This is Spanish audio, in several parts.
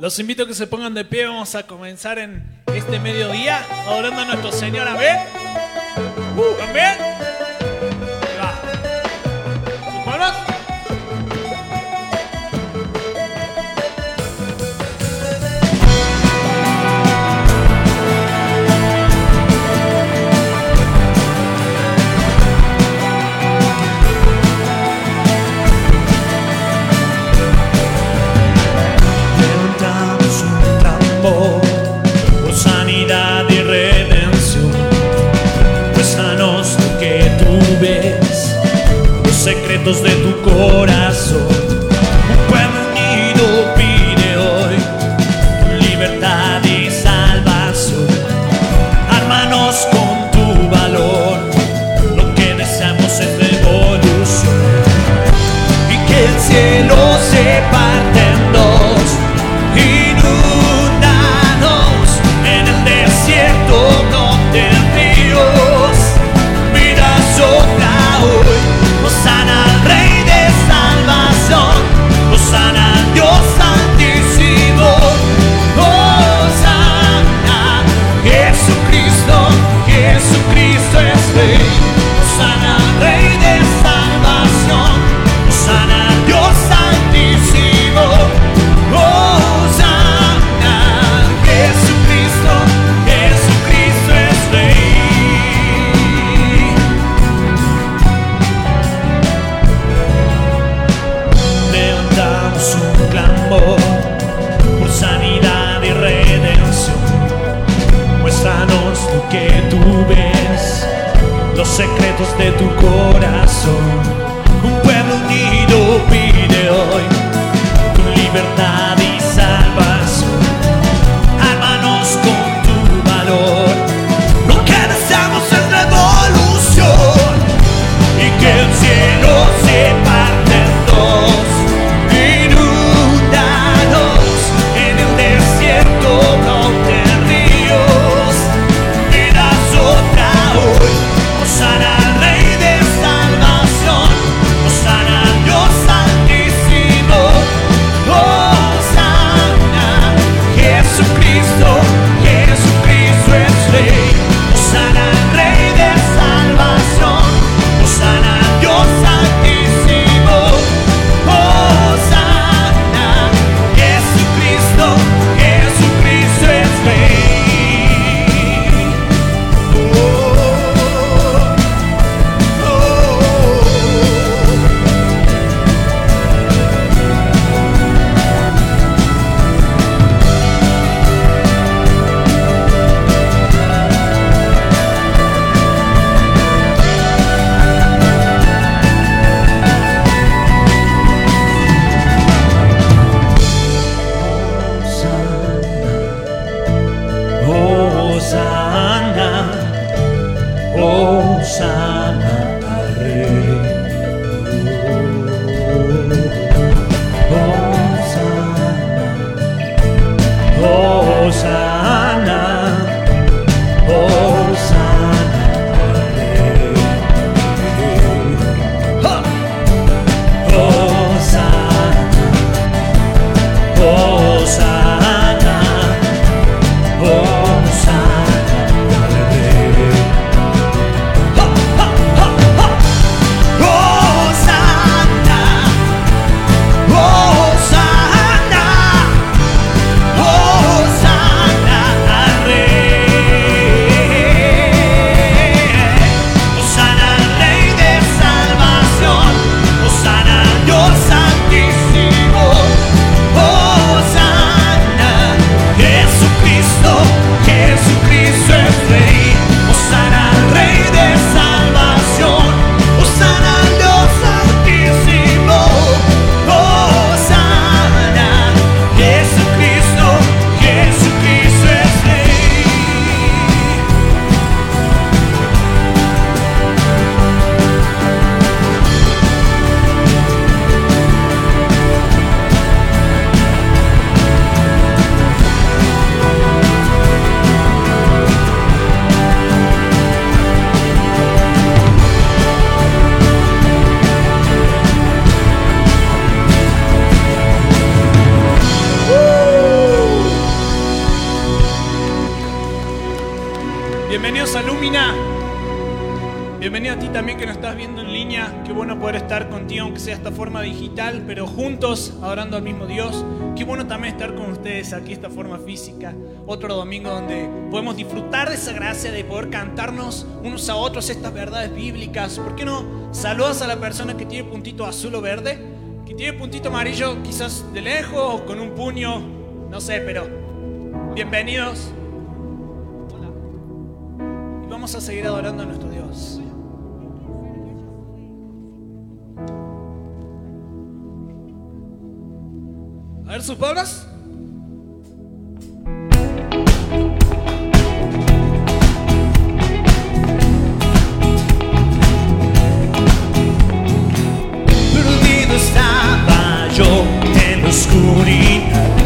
Los invito a que se pongan de pie. Vamos a comenzar en este mediodía adorando a nuestro Señor. Amén. Uh. secretos de tu corazón. secretos de tu corazón. Un pueblo unido pide hoy tu libertad. de poder cantarnos unos a otros estas verdades bíblicas. ¿Por qué no saludas a la persona que tiene puntito azul o verde? Que tiene puntito amarillo quizás de lejos o con un puño, no sé, pero bienvenidos. Hola. Y vamos a seguir adorando a nuestro Dios. A ver sus palabras. escuridão.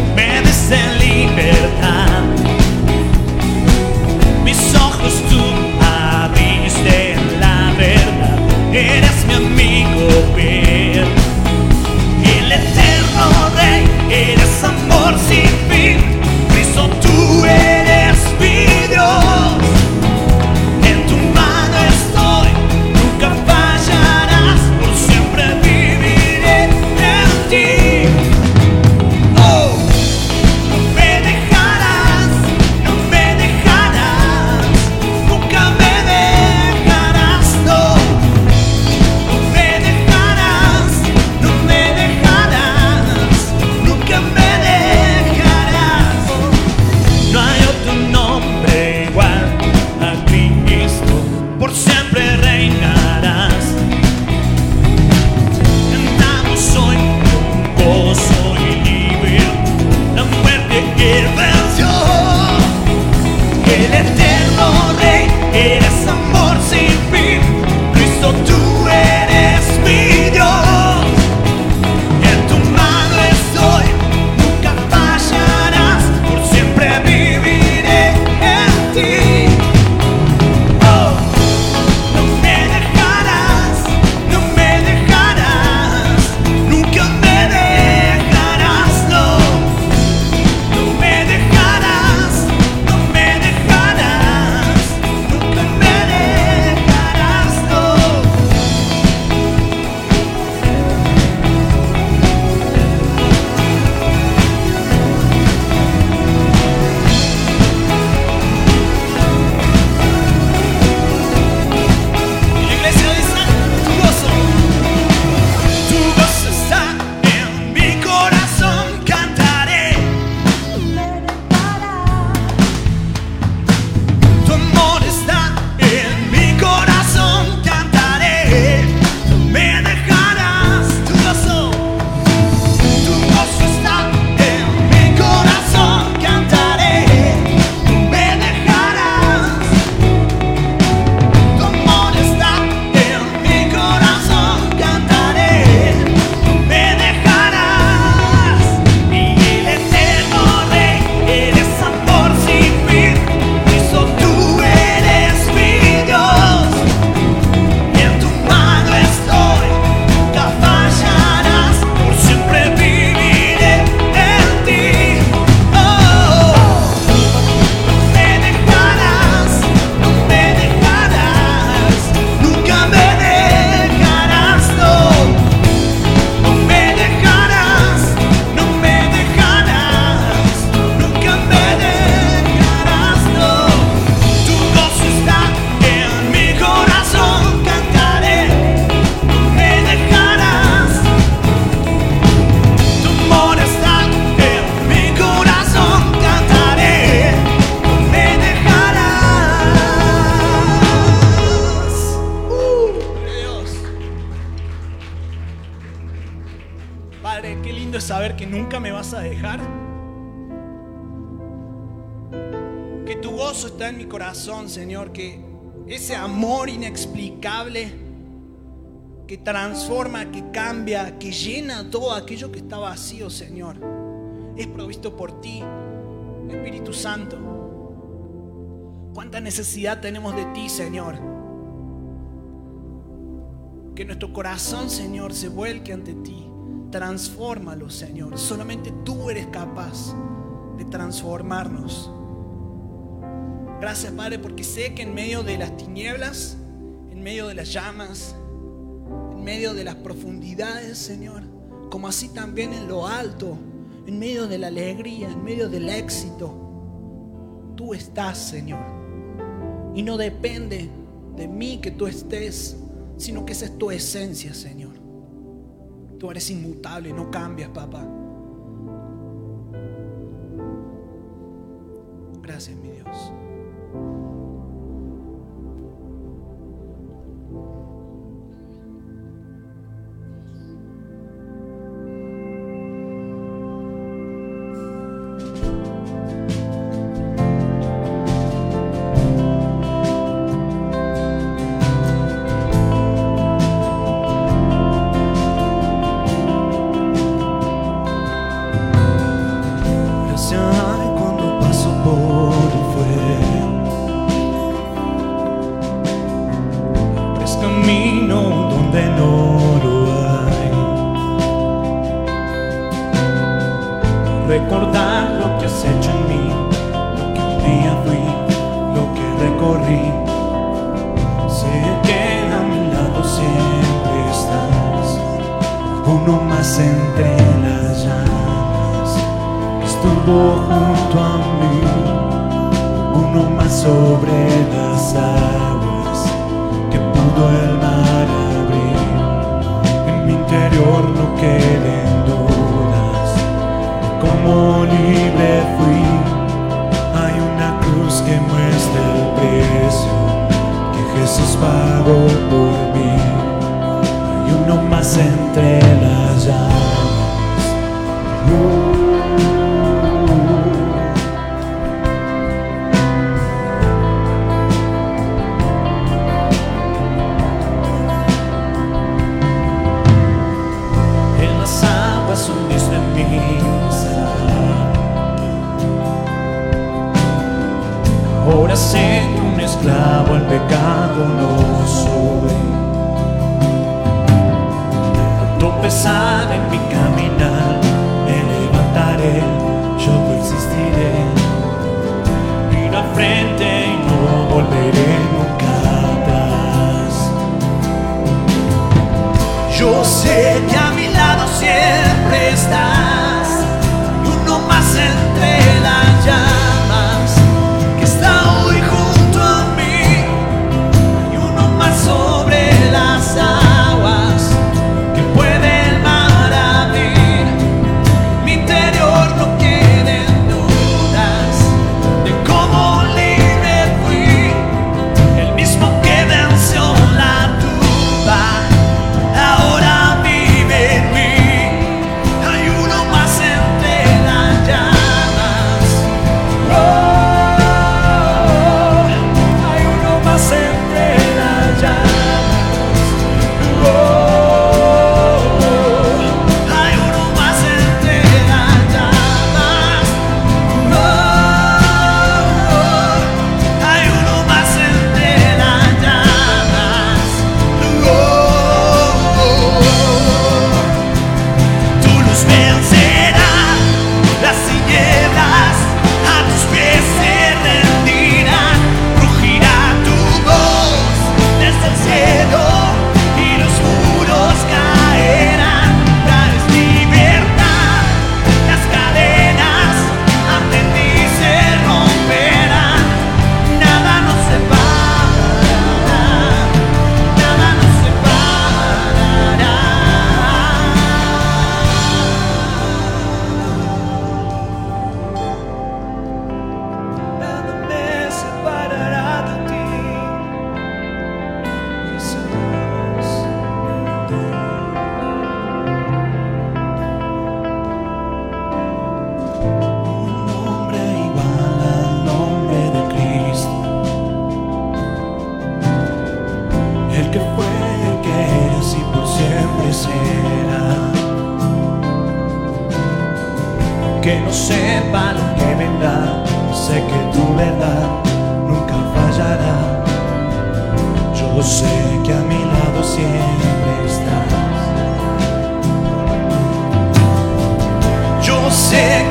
Señor, que ese amor inexplicable que transforma, que cambia, que llena todo aquello que está vacío, Señor, es provisto por ti, Espíritu Santo. ¿Cuánta necesidad tenemos de ti, Señor? Que nuestro corazón, Señor, se vuelque ante ti. Transfórmalo, Señor. Solamente tú eres capaz de transformarnos. Gracias, Padre, porque sé que en medio de las tinieblas, en medio de las llamas, en medio de las profundidades, Señor, como así también en lo alto, en medio de la alegría, en medio del éxito, tú estás, Señor. Y no depende de mí que tú estés, sino que esa es tu esencia, Señor. Tú eres inmutable, no cambias, papá. Gracias, mi Thank you.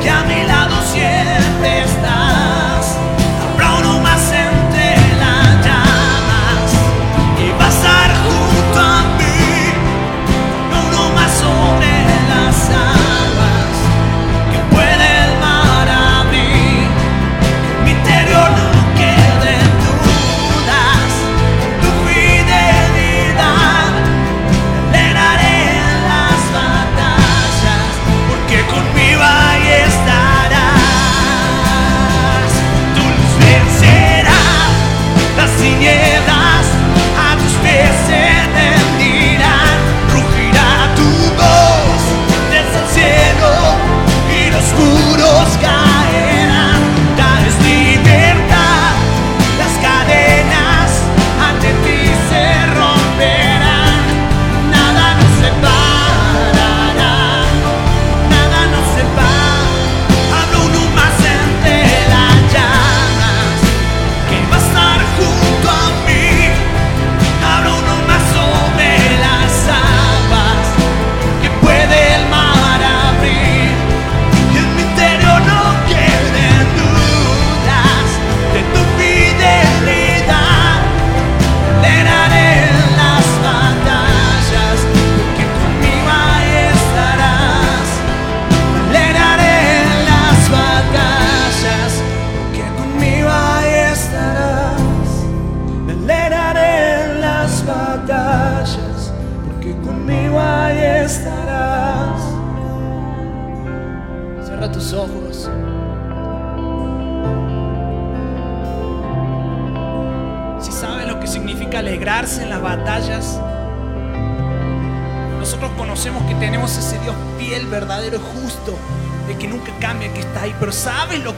Got me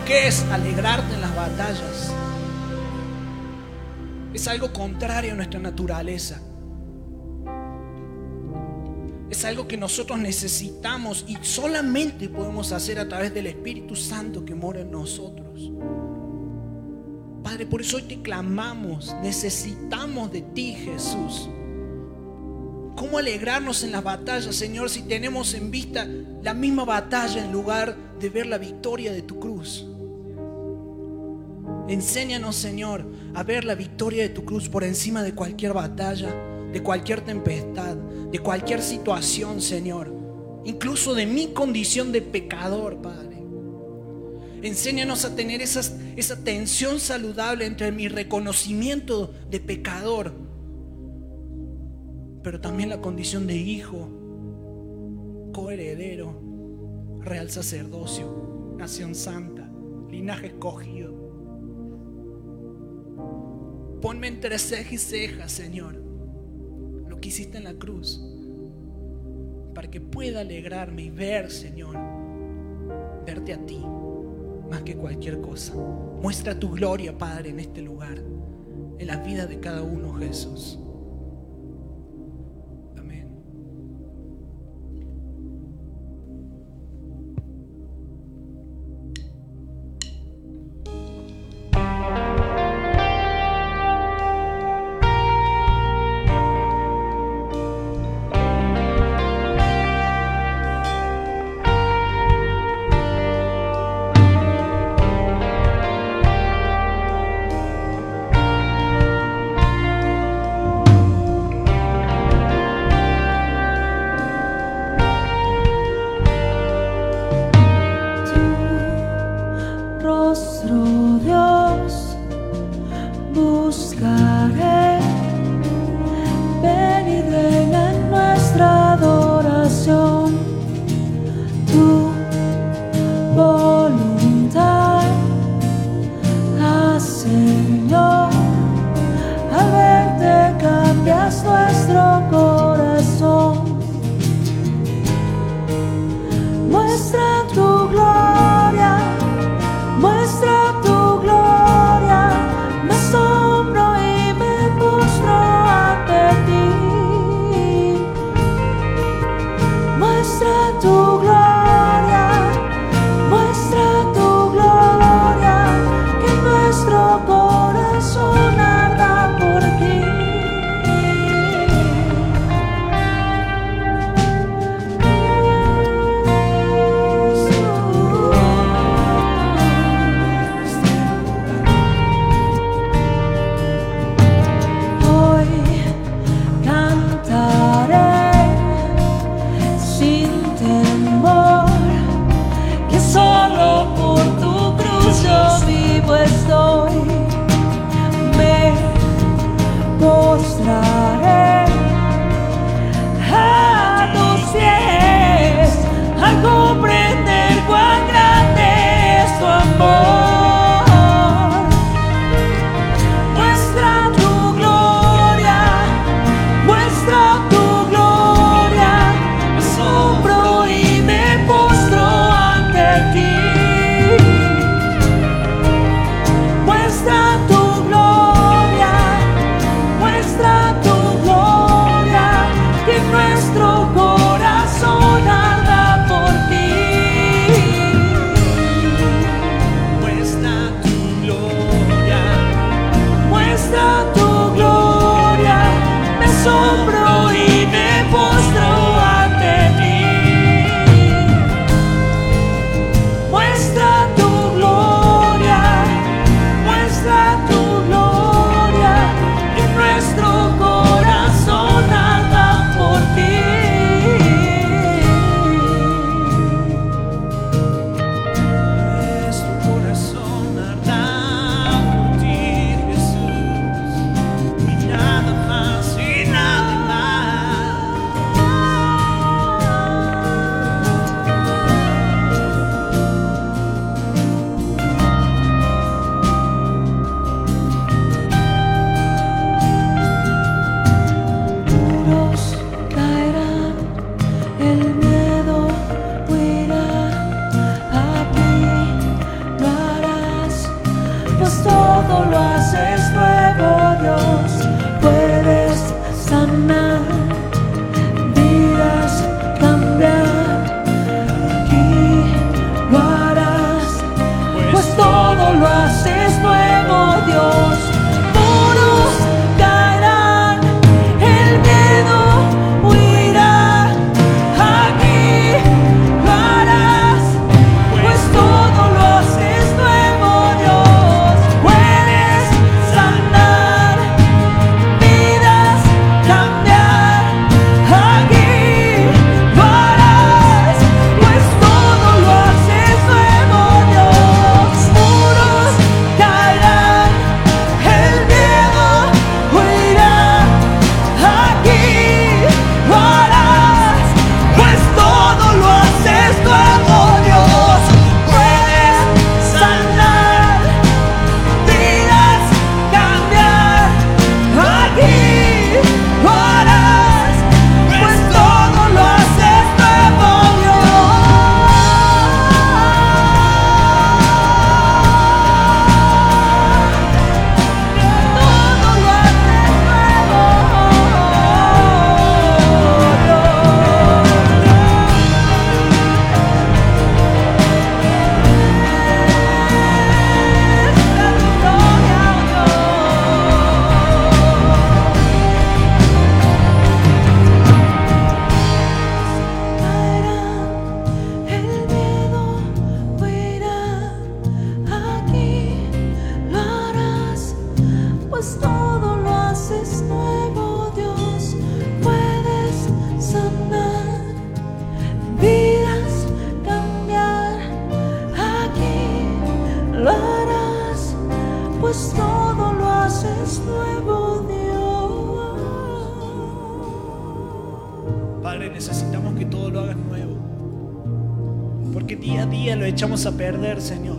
que es alegrarte en las batallas? Es algo contrario a nuestra naturaleza. Es algo que nosotros necesitamos y solamente podemos hacer a través del Espíritu Santo que mora en nosotros. Padre, por eso hoy te clamamos, necesitamos de ti, Jesús. ¿Cómo alegrarnos en las batallas, Señor, si tenemos en vista la misma batalla en lugar de ver la victoria de tu cruz? Enséñanos, Señor, a ver la victoria de tu cruz por encima de cualquier batalla, de cualquier tempestad, de cualquier situación, Señor. Incluso de mi condición de pecador, Padre. Enséñanos a tener esa tensión saludable entre mi reconocimiento de pecador, pero también la condición de hijo, coheredero, real sacerdocio, nación santa, linaje escogido. Ponme entre ceja y ceja, Señor, lo que hiciste en la cruz, para que pueda alegrarme y ver, Señor, verte a ti más que cualquier cosa. Muestra tu gloria, Padre, en este lugar, en la vida de cada uno, Jesús. A perder, Señor.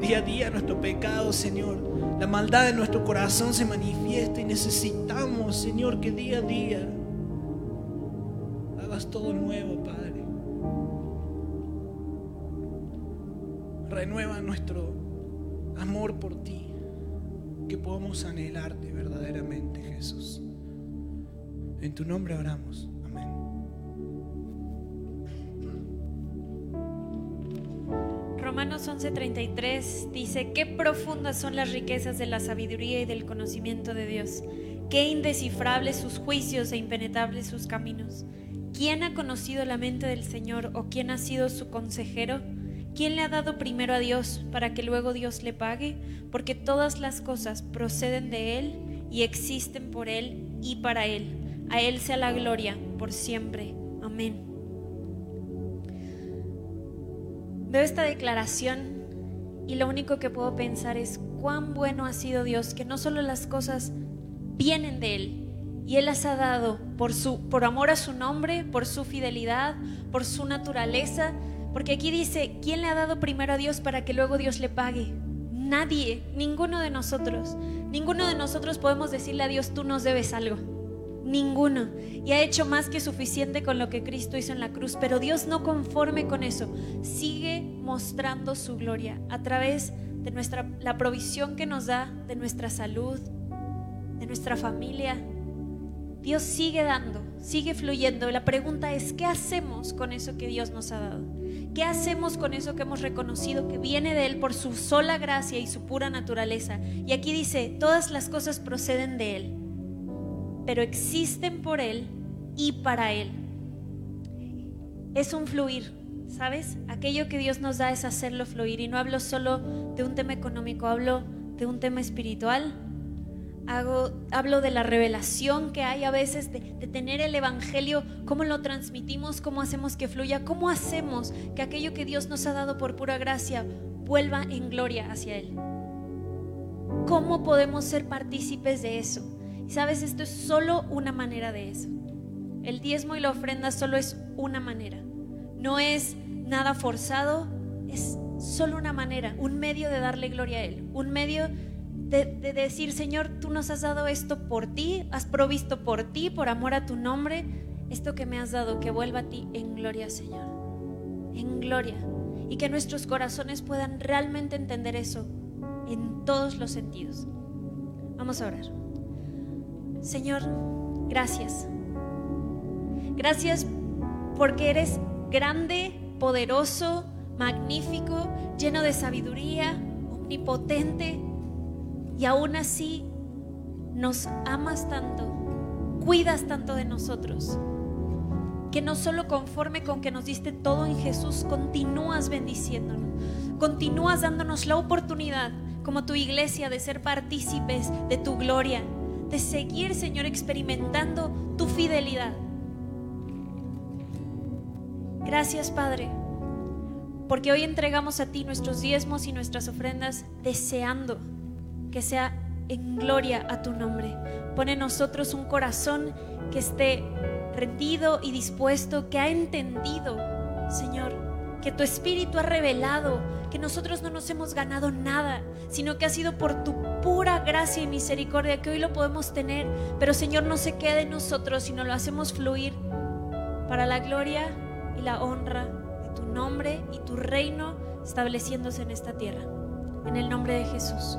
Día a día nuestro pecado, Señor, la maldad de nuestro corazón se manifiesta y necesitamos, Señor, que día a día hagas todo nuevo, Padre. Renueva nuestro amor por ti, que podamos anhelarte verdaderamente, Jesús. En tu nombre oramos. Amén. Romanos 11:33 dice, qué profundas son las riquezas de la sabiduría y del conocimiento de Dios, qué indescifrables sus juicios e impenetrables sus caminos. ¿Quién ha conocido la mente del Señor o quién ha sido su consejero? ¿Quién le ha dado primero a Dios para que luego Dios le pague? Porque todas las cosas proceden de Él y existen por Él y para Él. A Él sea la gloria por siempre. Amén. Veo esta declaración y lo único que puedo pensar es cuán bueno ha sido Dios, que no solo las cosas vienen de Él, y Él las ha dado por, su, por amor a su nombre, por su fidelidad, por su naturaleza, porque aquí dice, ¿quién le ha dado primero a Dios para que luego Dios le pague? Nadie, ninguno de nosotros. Ninguno de nosotros podemos decirle a Dios, tú nos debes algo. Ninguno. Y ha hecho más que suficiente con lo que Cristo hizo en la cruz. Pero Dios no conforme con eso. Sigue mostrando su gloria a través de nuestra, la provisión que nos da, de nuestra salud, de nuestra familia. Dios sigue dando, sigue fluyendo. La pregunta es, ¿qué hacemos con eso que Dios nos ha dado? ¿Qué hacemos con eso que hemos reconocido que viene de Él por su sola gracia y su pura naturaleza? Y aquí dice, todas las cosas proceden de Él pero existen por Él y para Él. Es un fluir, ¿sabes? Aquello que Dios nos da es hacerlo fluir. Y no hablo solo de un tema económico, hablo de un tema espiritual. Hago, hablo de la revelación que hay a veces de, de tener el Evangelio, cómo lo transmitimos, cómo hacemos que fluya, cómo hacemos que aquello que Dios nos ha dado por pura gracia vuelva en gloria hacia Él. ¿Cómo podemos ser partícipes de eso? Y sabes, esto es solo una manera de eso. El diezmo y la ofrenda solo es una manera. No es nada forzado, es solo una manera, un medio de darle gloria a Él, un medio de, de, decir, Señor, tú nos has dado esto por ti, has provisto por ti, por amor a tu nombre, esto que me has dado, que vuelva a ti en gloria, Señor, en gloria. Y que nuestros corazones puedan realmente entender eso en todos los sentidos. Vamos a orar. Señor, gracias. Gracias porque eres grande, poderoso, magnífico, lleno de sabiduría, omnipotente, y aún así nos amas tanto, cuidas tanto de nosotros, que no solo conforme con que nos diste todo en Jesús, continúas bendiciéndonos, continúas dándonos la oportunidad como tu iglesia de ser partícipes de tu gloria, de seguir, Señor, experimentando tu fidelidad. Gracias, Padre, porque hoy entregamos a ti nuestros diezmos y nuestras ofrendas deseando que sea en gloria a tu nombre. Pone en nosotros un corazón que esté rendido y dispuesto, que ha entendido, Señor, que tu Espíritu ha revelado que nosotros no nos hemos ganado nada, sino que ha sido por tu pura gracia y misericordia que hoy lo podemos tener. Pero Señor, no se quede en nosotros, sino lo hacemos fluir para la gloria y la honra de tu nombre y tu reino estableciéndose en esta tierra. En el nombre de Jesús.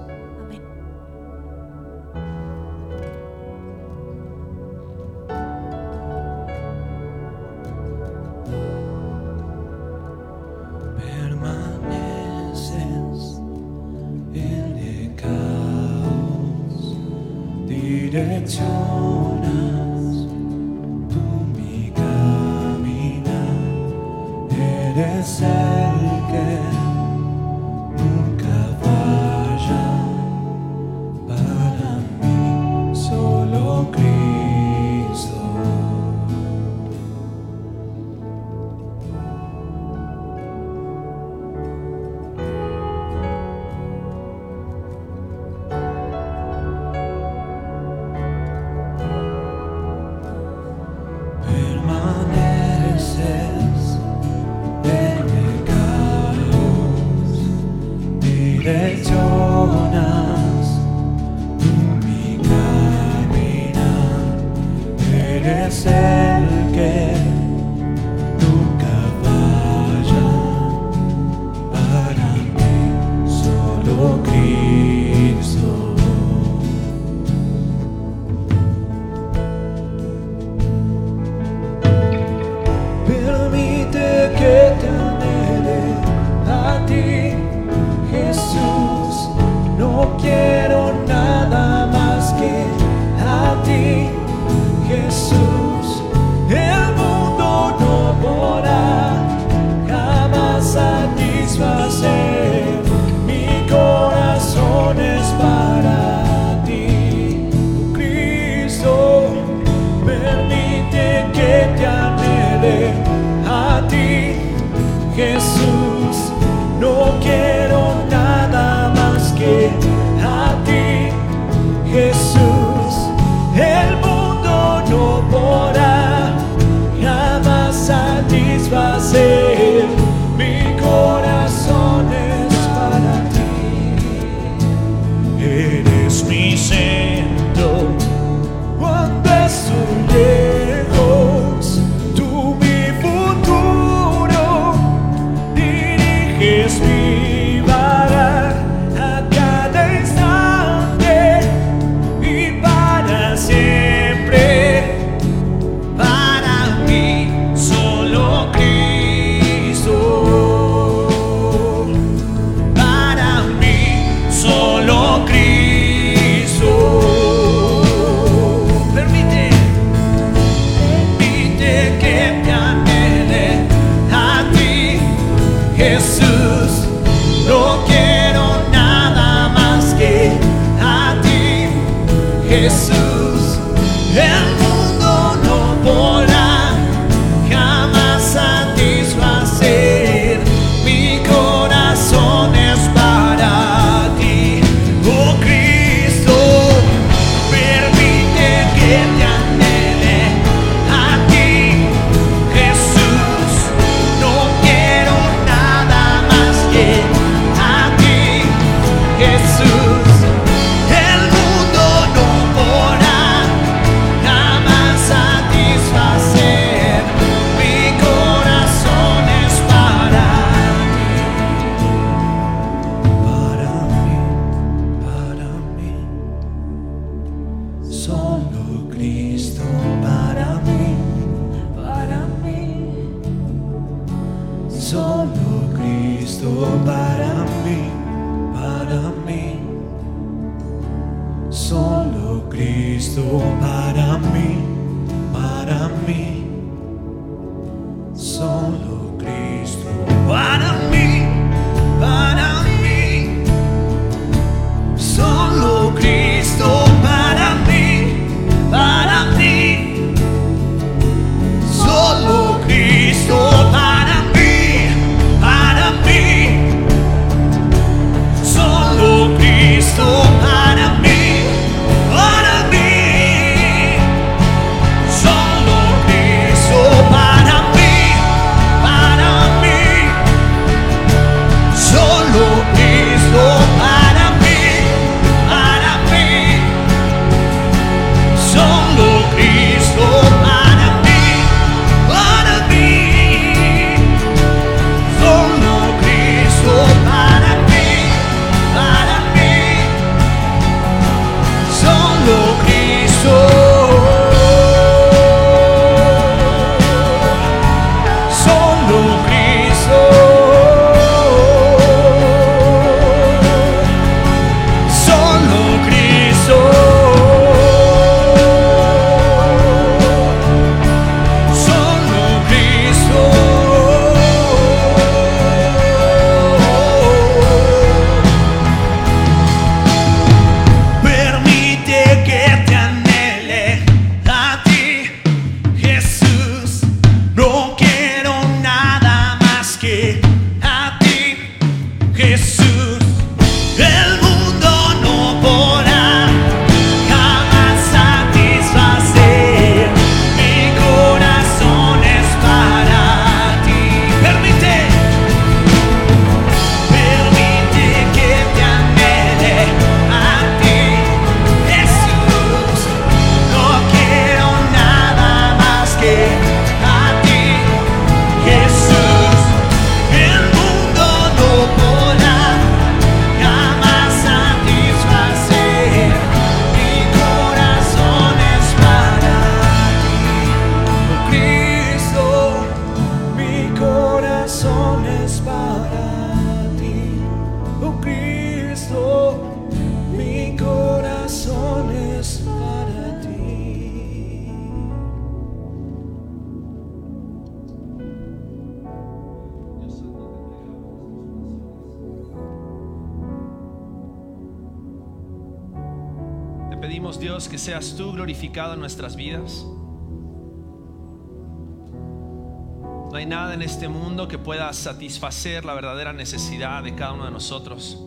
Satisfacer la verdadera necesidad de cada uno de nosotros.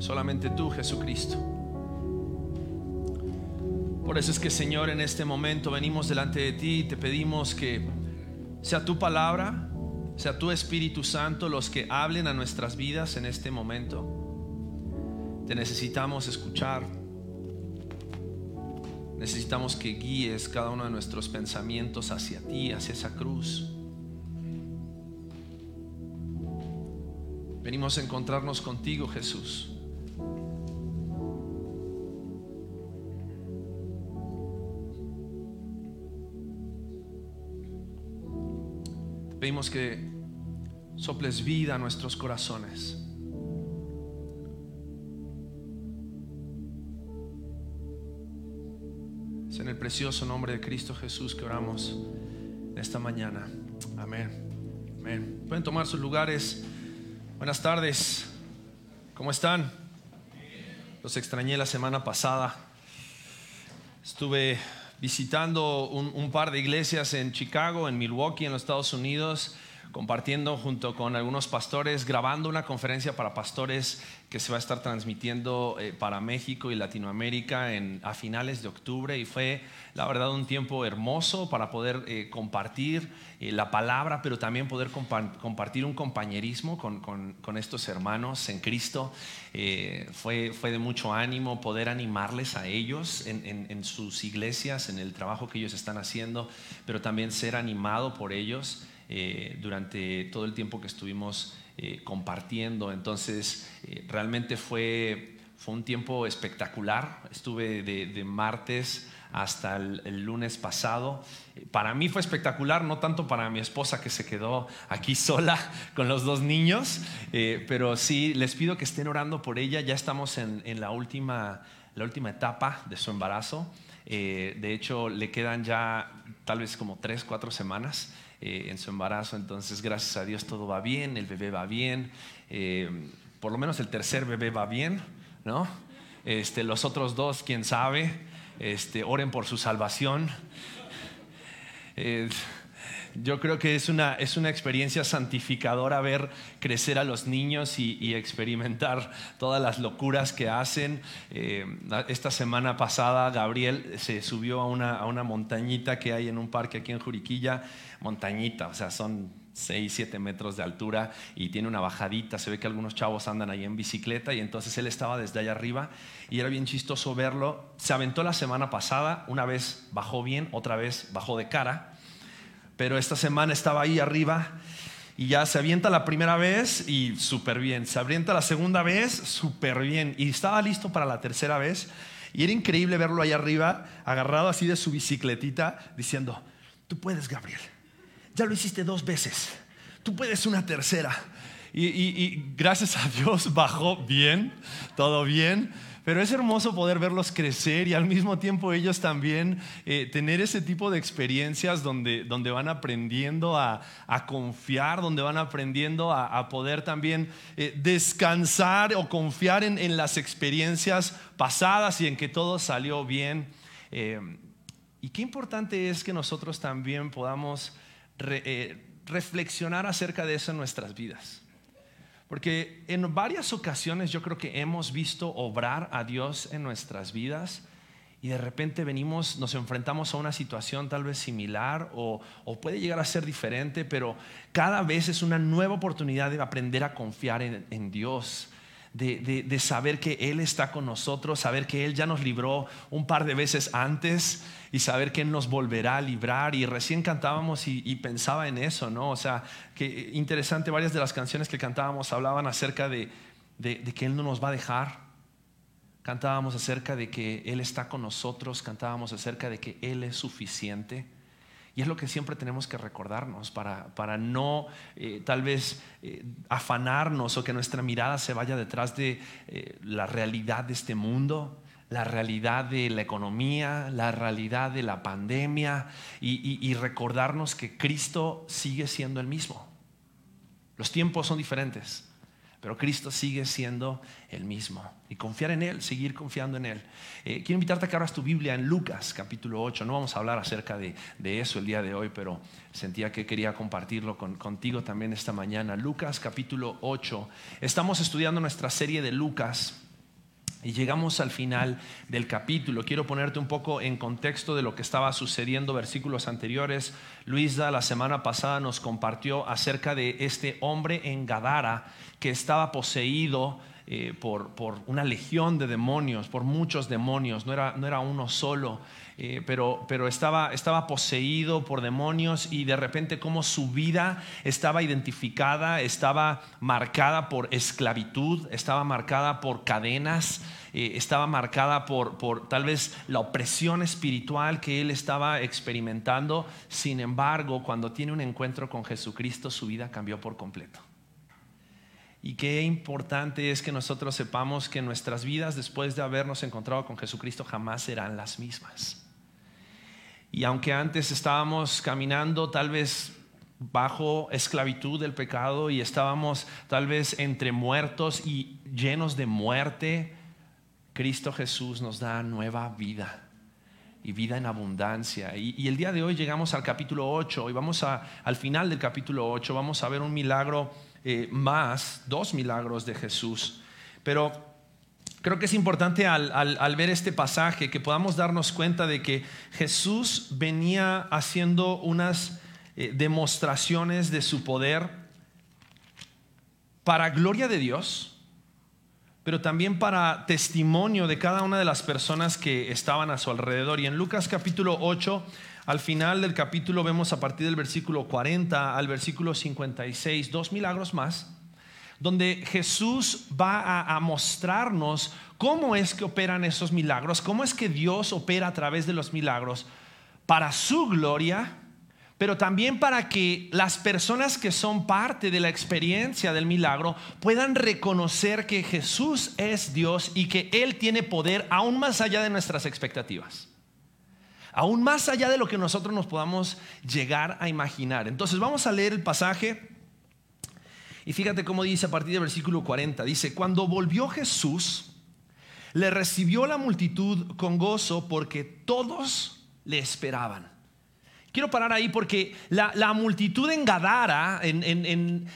Solamente tú, Jesucristo. Por eso es que, Señor, en este momento venimos delante de ti y te pedimos que sea tu palabra, sea tu Espíritu Santo los que hablen a nuestras vidas en este momento. Te necesitamos escuchar. Necesitamos que guíes cada uno de nuestros pensamientos hacia ti, hacia esa cruz. Encontrarnos contigo, Jesús. Te pedimos que soples vida a nuestros corazones. Es en el precioso nombre de Cristo Jesús que oramos esta mañana. Amén. Amén. Pueden tomar sus lugares. Buenas tardes. ¿Cómo están? Los extrañé la semana pasada. Estuve visitando un, un par de iglesias en Chicago, en Milwaukee, en los Estados Unidos, compartiendo junto con algunos pastores, grabando una conferencia para pastores que se va a estar transmitiendo eh, para México y Latinoamérica a finales de octubre y fue la verdad un tiempo hermoso para poder eh, compartir eh, la palabra, pero también poder compa- compartir un compañerismo con, estos hermanos en Cristo. Fue, fue de mucho ánimo poder animarles a ellos en sus iglesias, en el trabajo que ellos están haciendo, pero también ser animado por ellos eh, durante todo el tiempo que estuvimos eh, compartiendo. Entonces, eh, realmente fue, fue un tiempo espectacular. Estuve de, de martes hasta el, el lunes pasado. Para mí fue espectacular, no tanto para mi esposa que se quedó aquí sola con los dos niños, eh, pero sí les pido que estén orando por ella. Ya estamos en, en la, última, la última etapa de su embarazo. Eh, de hecho, le quedan ya tal vez como tres, cuatro semanas eh, en su embarazo. Entonces, gracias a Dios todo va bien, el bebé va bien. Eh, por lo menos el tercer bebé va bien, ¿no? Este, los otros dos, quién sabe. Este, oren por su salvación. Eh, yo creo que es una, es una experiencia santificadora ver crecer a los niños y, experimentar todas las locuras que hacen. Eh, esta semana pasada Gabriel se subió a una, a una montañita que hay en un parque aquí en Juriquilla, montañita, o sea, son 6, 7 metros de altura y tiene una bajadita. Se ve que algunos chavos andan ahí en bicicleta y entonces él estaba desde allá arriba y era bien chistoso verlo. Se aventó la semana pasada, una vez bajó bien, otra vez bajó de cara, pero esta semana estaba ahí arriba y ya se avienta la primera vez y súper bien. Se avienta la segunda vez, súper bien. Y estaba listo para la tercera vez. Y era increíble verlo ahí arriba, agarrado así de su bicicletita, diciendo, tú puedes, Gabriel ya lo hiciste dos veces, tú puedes una tercera. Y, gracias a Dios bajó bien, todo bien. Pero es hermoso poder verlos crecer y al mismo tiempo ellos también eh, tener ese tipo de experiencias donde, donde van aprendiendo a, confiar, donde van aprendiendo a, poder también eh, descansar o confiar en, las experiencias pasadas y en que todo salió bien. Eh, y qué importante es que nosotros también podamos re, reflexionar acerca de eso en nuestras vidas. Porque en varias ocasiones yo creo que hemos visto obrar a Dios en nuestras vidas y de repente venimos, nos enfrentamos a una situación tal vez similar o, puede llegar a ser diferente, pero cada vez es una nueva oportunidad de aprender a confiar en Dios. De, de, de, saber que Él está con nosotros, saber que Él ya nos libró un par de veces antes y saber que Él nos volverá a librar. Y recién cantábamos y, y, pensaba en eso, ¿no? O sea, que interesante, varias de las canciones que cantábamos hablaban acerca de, de, de que Él no nos va a dejar. Cantábamos acerca de que Él está con nosotros, cantábamos acerca de que Él es suficiente. Y es lo que siempre tenemos que recordarnos para, para no eh, tal vez eh, afanarnos o que nuestra mirada se vaya detrás de eh, la realidad de este mundo, la realidad de la economía, la realidad de la pandemia y, recordarnos que Cristo sigue siendo el mismo. Los tiempos son diferentes, pero Cristo sigue siendo el mismo. Y confiar en Él, seguir confiando en Él. Eh, quiero invitarte a que abras tu Biblia en Lucas capítulo 8. No vamos a hablar acerca de, de eso el día de hoy, pero sentía que quería compartirlo con, contigo también esta mañana. Lucas capítulo 8. Estamos estudiando nuestra serie de Lucas. Y llegamos al final del capítulo. Quiero ponerte un poco en contexto de lo que estaba sucediendo versículos anteriores. Luisa la semana pasada nos compartió acerca de este hombre en Gadara que estaba poseído eh, por, por, una legión de demonios, por muchos demonios, no era, no era uno solo, eh, pero, pero estaba, estaba poseído por demonios y de repente como su vida estaba identificada, estaba marcada por esclavitud, estaba marcada por cadenas, eh, estaba marcada por, por tal vez la opresión espiritual que él estaba experimentando. Sin embargo, cuando tiene un encuentro con Jesucristo, su vida cambió por completo. Y qué importante es que nosotros sepamos que nuestras vidas después de habernos encontrado con Jesucristo jamás serán las mismas. Y aunque antes estábamos caminando tal vez bajo esclavitud del pecado y estábamos tal vez entre muertos y llenos de muerte, Cristo Jesús nos da nueva vida y vida en abundancia. Y, el día de hoy llegamos al capítulo 8 y vamos a, al final del capítulo 8, vamos a ver un milagro eh, más, dos milagros de Jesús. Pero creo que es importante al, ver este pasaje que podamos darnos cuenta de que Jesús venía haciendo unas eh, demostraciones de su poder para gloria de Dios, pero también para testimonio de cada una de las personas que estaban a su alrededor. Y en Lucas capítulo 8 al final del capítulo vemos a partir del versículo 40 al versículo 56 dos milagros más, donde Jesús va a, mostrarnos cómo es que operan esos milagros, cómo es que Dios opera a través de los milagros para su gloria, pero también para que las personas que son parte de la experiencia del milagro puedan reconocer que Jesús es Dios y que Él tiene poder aún más allá de nuestras expectativas. Aún más allá de lo que nosotros nos podamos llegar a imaginar. Entonces vamos a leer el pasaje y fíjate cómo dice a partir del versículo 40. Dice, cuando volvió Jesús, le recibió la multitud con gozo porque todos le esperaban. Quiero parar ahí porque la, la multitud en Gadara, en, en, en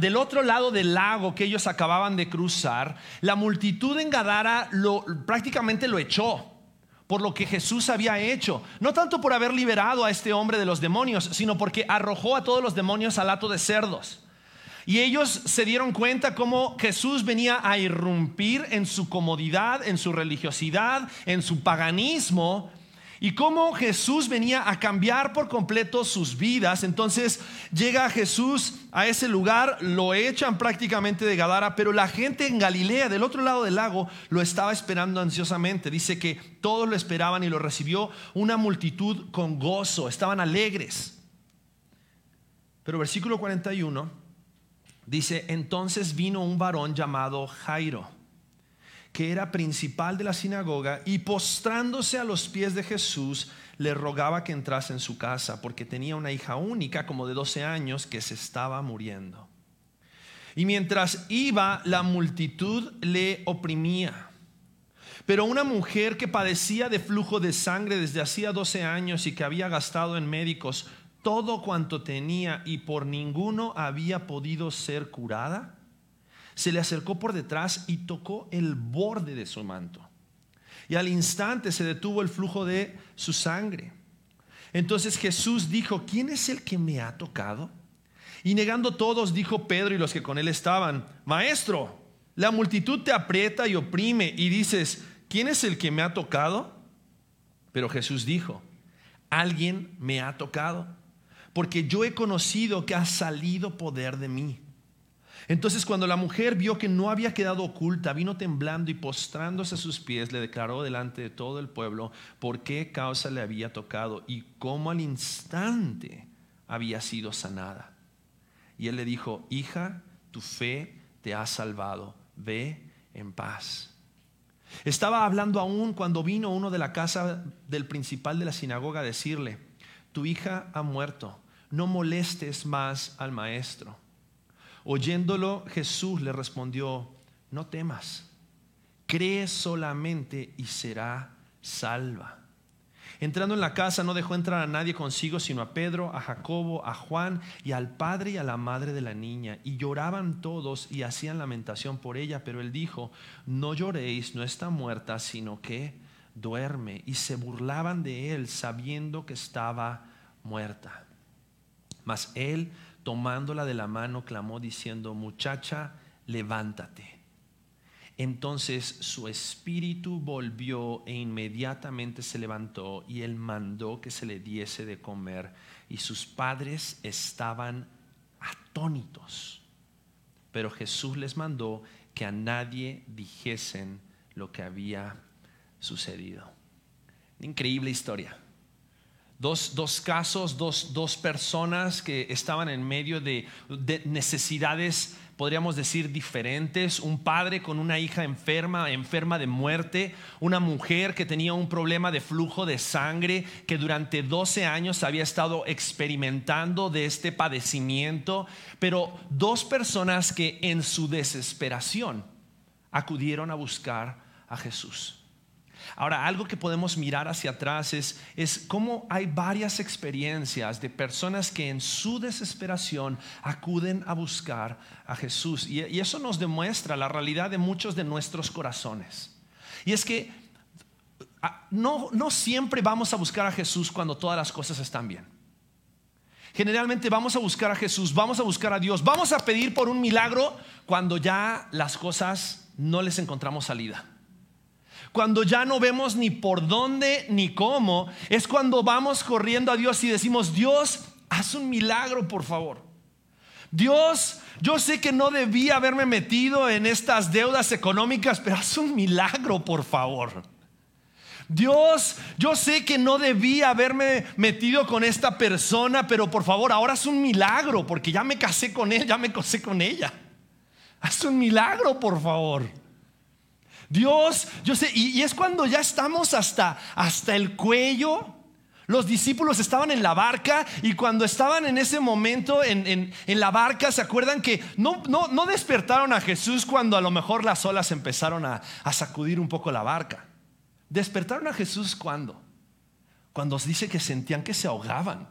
del otro lado del lago que ellos acababan de cruzar, la multitud en Gadara lo, prácticamente lo echó por lo que Jesús había hecho. No tanto por haber liberado a este hombre de los demonios, sino porque arrojó a todos los demonios al hato de cerdos. Y ellos se dieron cuenta cómo Jesús venía a irrumpir en su comodidad, en su religiosidad, en su paganismo y cómo Jesús venía a cambiar por completo sus vidas. Entonces llega Jesús a ese lugar, lo echan prácticamente de Gadara, pero la gente en Galilea, del otro lado del lago, lo estaba esperando ansiosamente. Dice que todos lo esperaban y lo recibió una multitud con gozo, estaban alegres. Pero versículo 41 dice, entonces vino un varón llamado Jairo que era principal de la sinagoga, y postrándose a los pies de Jesús, le rogaba que entrase en su casa, porque tenía una hija única, como de 12 años, que se estaba muriendo. Y mientras iba, la multitud le oprimía. Pero una mujer que padecía de flujo de sangre desde hacía 12 años y que había gastado en médicos todo cuanto tenía y por ninguno había podido ser curada, se le acercó por detrás y tocó el borde de su manto. Y al instante se detuvo el flujo de su sangre. Entonces Jesús dijo, ¿quién es el que me ha tocado? Y negando todos, dijo Pedro y los que con él estaban, Maestro, la multitud te aprieta y oprime y dices, ¿quién es el que me ha tocado? Pero Jesús dijo, alguien me ha tocado, porque yo he conocido que ha salido poder de mí. Entonces cuando la mujer vio que no había quedado oculta, vino temblando y postrándose a sus pies, le declaró delante de todo el pueblo por qué causa le había tocado y cómo al instante había sido sanada. Y él le dijo, hija, tu fe te ha salvado, ve en paz. Estaba hablando aún cuando vino uno de la casa del principal de la sinagoga a decirle, tu hija ha muerto, no molestes más al maestro. Oyéndolo, Jesús le respondió, no temas, cree solamente y será salva. Entrando en la casa no dejó entrar a nadie consigo, sino a Pedro, a Jacobo, a Juan y al padre y a la madre de la niña. Y lloraban todos y hacían lamentación por ella, pero él dijo, no lloréis, no está muerta, sino que duerme. Y se burlaban de él sabiendo que estaba muerta. Mas él tomándola de la mano, clamó diciendo, muchacha, levántate. Entonces su espíritu volvió e inmediatamente se levantó y él mandó que se le diese de comer y sus padres estaban atónitos. Pero Jesús les mandó que a nadie dijesen lo que había sucedido. Increíble historia. Dos, dos casos, dos, dos, personas que estaban en medio de, de, necesidades, podríamos decir, diferentes. Un padre con una hija enferma, enferma de muerte. Una mujer que tenía un problema de flujo de sangre, que durante 12 años había estado experimentando de este padecimiento. Pero dos personas que en su desesperación acudieron a buscar a Jesús. Ahora, algo que podemos mirar hacia atrás es, es cómo hay varias experiencias de personas que en su desesperación acuden a buscar a Jesús. Y, eso nos demuestra la realidad de muchos de nuestros corazones. Y es que no, no siempre vamos a buscar a Jesús cuando todas las cosas están bien. Generalmente vamos a buscar a Jesús, vamos a buscar a Dios, vamos a pedir por un milagro cuando ya las cosas no les encontramos salida. Cuando ya no vemos ni por dónde ni cómo, es cuando vamos corriendo a Dios y decimos, Dios, haz un milagro, por favor. Dios, yo sé que no debía haberme metido en estas deudas económicas, pero haz un milagro, por favor. Dios, yo sé que no debía haberme metido con esta persona, pero por favor, ahora es un milagro, porque ya me casé con él, ya me casé con ella. Haz un milagro, por favor. Dios, yo sé, y, es cuando ya estamos hasta, hasta el cuello. Los discípulos estaban en la barca y cuando estaban en ese momento en, en- en la barca, ¿se acuerdan que no, no, no despertaron a Jesús cuando a lo mejor las olas empezaron a, a sacudir un poco la barca? Despertaron a Jesús cuando? Cuando os dice que sentían que se ahogaban.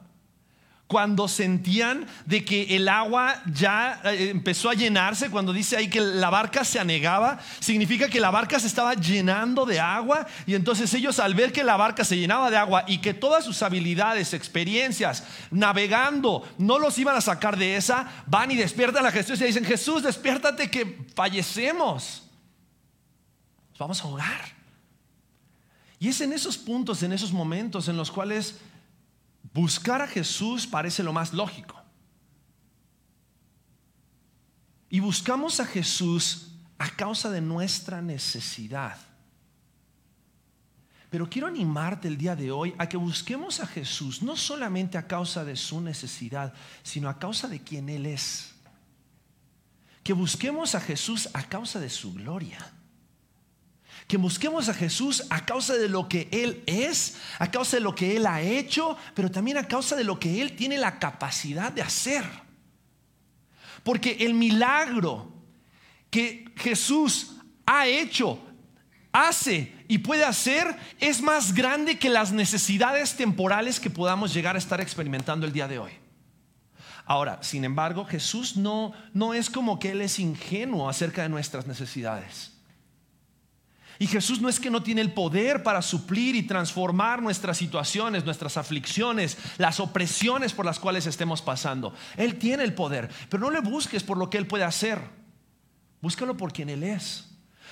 Cuando sentían de que el agua ya eh, empezó a llenarse, cuando dice ahí que la barca se anegaba, significa que la barca se estaba llenando de agua y entonces ellos al ver que la barca se llenaba de agua y que todas sus habilidades, experiencias, navegando, no los iban a sacar de esa, van y despiertan a Jesús y dicen, Jesús, despiértate que fallecemos. Nos vamos a ahogar. Y es en esos puntos, en esos momentos en los cuales buscar a Jesús parece lo más lógico. Y buscamos a Jesús a causa de nuestra necesidad. Pero quiero animarte el día de hoy a que busquemos a Jesús no solamente a causa de su necesidad, sino a causa de quien Él es. Que busquemos a Jesús a causa de su gloria que busquemos a Jesús a causa de lo que Él es, a causa de lo que Él ha hecho, pero también a causa de lo que Él tiene la capacidad de hacer. Porque el milagro que Jesús ha hecho, hace y puede hacer es más grande que las necesidades temporales que podamos llegar a estar experimentando el día de hoy. Ahora, sin embargo, Jesús no, no es como que Él es ingenuo acerca de nuestras necesidades. Y Jesús no es que no tiene el poder para suplir y transformar nuestras situaciones, nuestras aflicciones, las opresiones por las cuales estemos pasando. Él tiene el poder, pero no le busques por lo que Él puede hacer. Búscalo por quien Él es.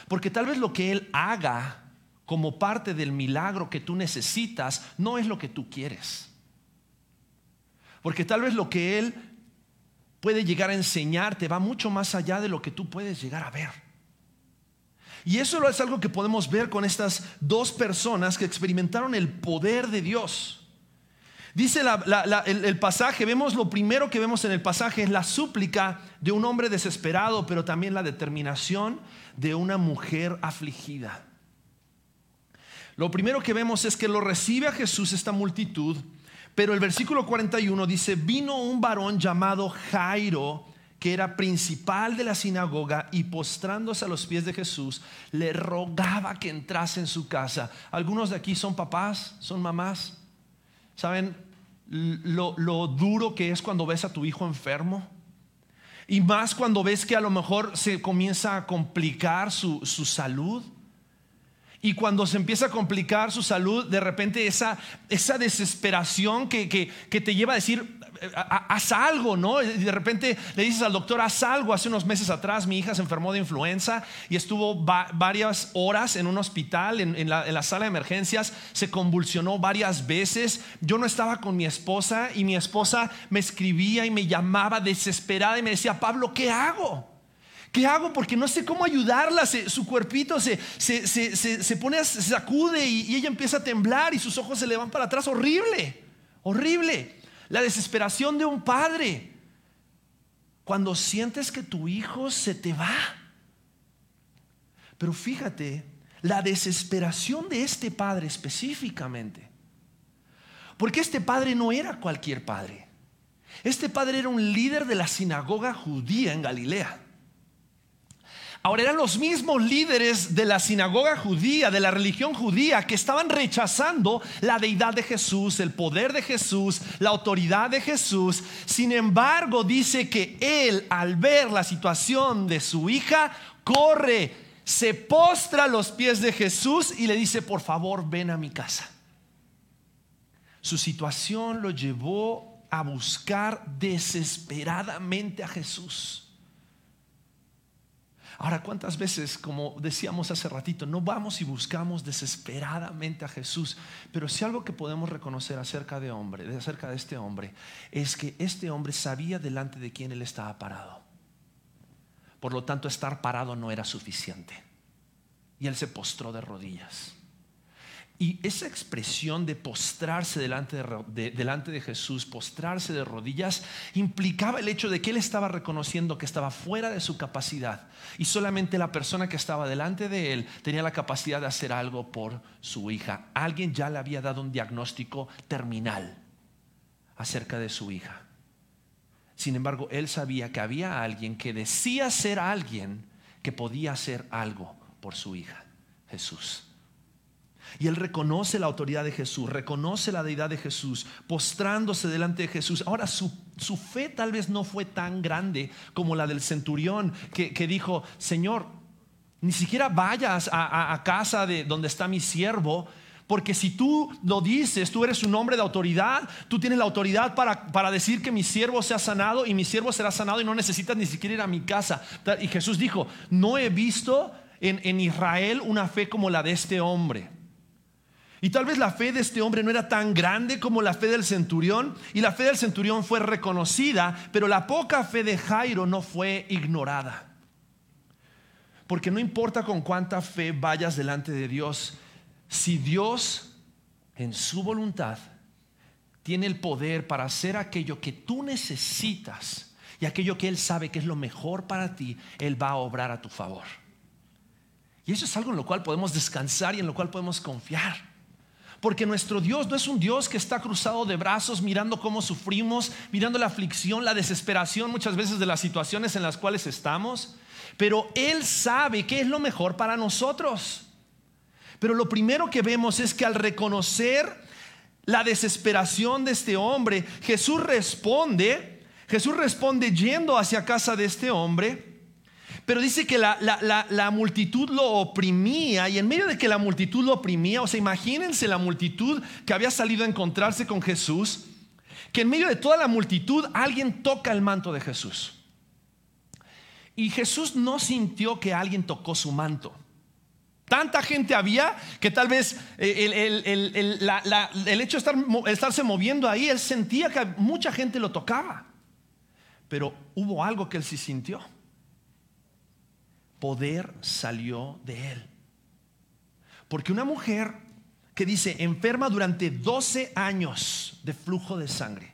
Porque tal vez lo que Él haga como parte del milagro que tú necesitas no es lo que tú quieres. Porque tal vez lo que Él puede llegar a enseñarte va mucho más allá de lo que tú puedes llegar a ver. Y eso es algo que podemos ver con estas dos personas que experimentaron el poder de Dios. Dice el pasaje, vemos lo primero que vemos en el pasaje es la súplica de un hombre desesperado, pero también la determinación de una mujer afligida. Lo primero que vemos es que lo recibe a Jesús esta multitud, pero el versículo 41 dice, vino un varón llamado Jairo, que era principal de la sinagoga, y postrándose a los pies de Jesús, le rogaba que entrase en su casa. Algunos de aquí son papás, son mamás. ¿Saben lo, lo duro que es cuando ves a tu hijo enfermo? Y más cuando ves que a lo mejor se comienza a complicar su, su salud. Y cuando se empieza a complicar su salud, de repente esa, esa desesperación que, que- que te lleva a decir, haz algo, ¿no? Y de repente le dices al doctor, haz algo. Hace unos meses atrás mi hija se enfermó de influenza y estuvo va- varias horas en un hospital, en, la, sala de emergencias, se convulsionó varias veces. Yo no estaba con mi esposa y mi esposa me escribía y me llamaba desesperada y me decía, Pablo, ¿qué hago? ¿Qué hago? Porque no sé cómo ayudarla. Su cuerpito se, se, se- pone, se sacude y ella empieza a temblar y sus ojos se le van para atrás. Horrible, horrible. La desesperación de un padre. Cuando sientes que tu hijo se te va. Pero fíjate, la desesperación de este padre específicamente. Porque este padre no era cualquier padre. Este padre era un líder de la sinagoga judía en Galilea. Ahora eran los mismos líderes de la sinagoga judía, de la religión judía, que estaban rechazando la deidad de Jesús, el poder de Jesús, la autoridad de Jesús. Sin embargo, dice que él, al ver la situación de su hija, corre, se postra a los pies de Jesús y le dice, por favor, ven a mi casa. Su situación lo llevó a buscar desesperadamente a Jesús. Ahora, ¿cuántas veces, como decíamos hace ratito, no vamos y buscamos desesperadamente a Jesús? Pero si algo que podemos reconocer acerca de hombre, acerca de este hombre, es que este hombre sabía delante de quién él estaba parado. Por lo tanto, estar parado no era suficiente. Y él se postró de rodillas. Y esa expresión de postrarse delante de, Jesús, postrarse de rodillas, implicaba el hecho de que él estaba reconociendo que estaba fuera de su capacidad y solamente la persona que estaba delante de él tenía la capacidad de hacer algo por su hija. Alguien ya le había dado un diagnóstico terminal acerca de su hija. Sin embargo, él sabía que había alguien que decía ser alguien que podía hacer algo por su hija, Jesús. Y él reconoce la autoridad de Jesús, reconoce la deidad de Jesús, postrándose delante de Jesús. Ahora, su, fe tal vez no fue tan grande como la del centurión que, dijo, Señor, ni siquiera vayas a, casa de donde está mi siervo, porque si tú lo dices, tú eres un hombre de autoridad, tú tienes la autoridad para, decir que mi siervo sea sanado y mi siervo será sanado y no necesitas ni siquiera ir a mi casa. Y Jesús dijo, no he visto en, en Israel una fe como la de este hombre. Y tal vez la fe de este hombre no era tan grande como la fe del centurión, y la fe del centurión fue reconocida, pero la poca fe de Jairo no fue ignorada. Porque no importa con cuánta fe vayas delante de Dios, si Dios en su voluntad tiene el poder para hacer aquello que tú necesitas y aquello que Él sabe que es lo mejor para ti, Él va a obrar a tu favor. Y eso es algo en lo cual podemos descansar y en lo cual podemos confiar. Porque nuestro Dios no es un Dios que está cruzado de brazos mirando cómo sufrimos, mirando la aflicción, la desesperación muchas veces de las situaciones en las cuales estamos. Pero Él sabe qué es lo mejor para nosotros. Pero lo primero que vemos es que al reconocer la desesperación de este hombre, Jesús responde, Jesús responde yendo hacia casa de este hombre pero dice que la, multitud lo oprimía y en medio de que la multitud lo oprimía, o sea, imagínense la multitud que había salido a encontrarse con Jesús, que en medio de toda la multitud alguien toca el manto de Jesús. Y Jesús no sintió que alguien tocó su manto. Tanta gente había que tal vez eh, el, hecho de estar, estarse moviendo ahí, él sentía que mucha gente lo tocaba. Pero hubo algo que él sí sintió poder salió de él. Porque una mujer que dice enferma durante 12 años de flujo de sangre,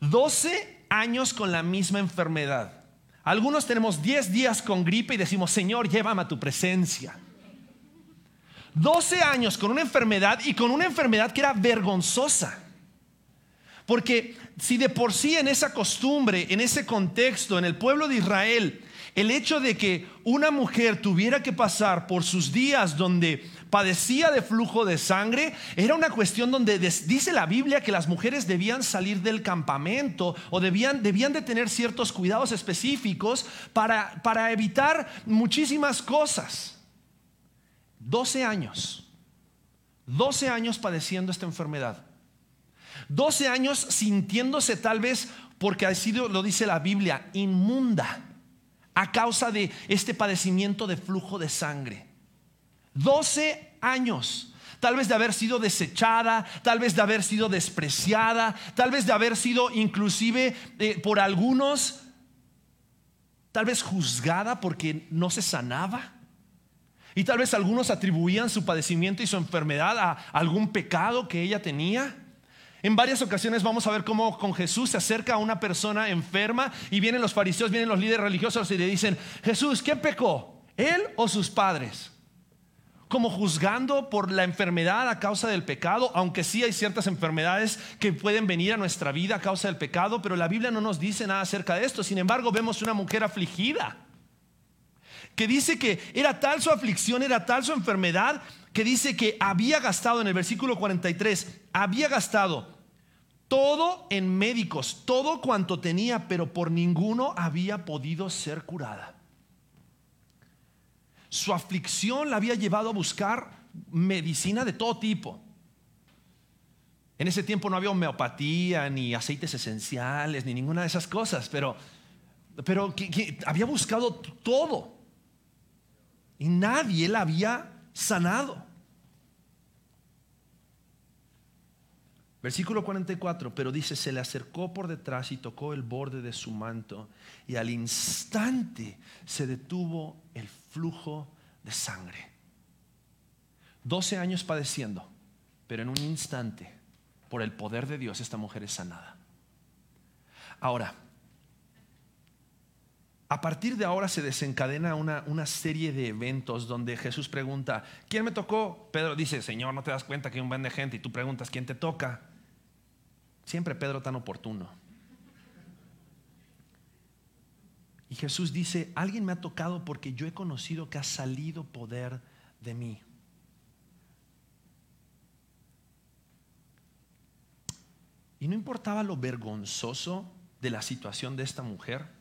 12 años con la misma enfermedad. Algunos tenemos 10 días con gripe y decimos, Señor, llévame a tu presencia. 12 años con una enfermedad y con una enfermedad que era vergonzosa. Porque si de por sí en esa costumbre, en ese contexto, en el pueblo de Israel, el hecho de que una mujer tuviera que pasar por sus días donde padecía de flujo de sangre era una cuestión donde dice la Biblia que las mujeres debían salir del campamento o debían, debían de tener ciertos cuidados específicos para, para evitar muchísimas cosas. 12 años, 12 años padeciendo esta enfermedad. 12 años sintiéndose tal vez, porque así lo dice la Biblia, inmunda a causa de este padecimiento de flujo de sangre. 12 años. Tal vez de haber sido desechada, tal vez de haber sido despreciada, tal vez de haber sido inclusive eh, por algunos, tal vez juzgada porque no se sanaba. Y tal vez algunos atribuían su padecimiento y su enfermedad a algún pecado que ella tenía. En varias ocasiones vamos a ver cómo con Jesús se acerca a una persona enferma y vienen los fariseos, vienen los líderes religiosos y le dicen, Jesús, ¿quién pecó? ¿Él o sus padres? Como juzgando por la enfermedad a causa del pecado, aunque sí hay ciertas enfermedades que pueden venir a nuestra vida a causa del pecado, pero la Biblia no nos dice nada acerca de esto. Sin embargo, vemos una mujer afligida que dice que era tal su aflicción, era tal su enfermedad, que dice que había gastado en el versículo 43, había gastado todo en médicos, todo cuanto tenía, pero por ninguno había podido ser curada. Su aflicción la había llevado a buscar medicina de todo tipo. En ese tiempo no había homeopatía, ni aceites esenciales, ni ninguna de esas cosas, pero, pero había buscado todo. Y nadie la había sanado. Versículo 44, pero dice, se le acercó por detrás y tocó el borde de su manto y al instante se detuvo el flujo de sangre. 12 años padeciendo, pero en un instante, por el poder de Dios, esta mujer es sanada. Ahora, a partir de ahora se desencadena una, una, serie de eventos donde Jesús pregunta, ¿quién me tocó? Pedro dice, Señor, ¿no te das cuenta que hay un buen de gente? Y tú preguntas, ¿quién te toca? Siempre Pedro tan oportuno. Y Jesús dice, alguien me ha tocado porque yo he conocido que ha salido poder de mí. Y no importaba lo vergonzoso de la situación de esta mujer,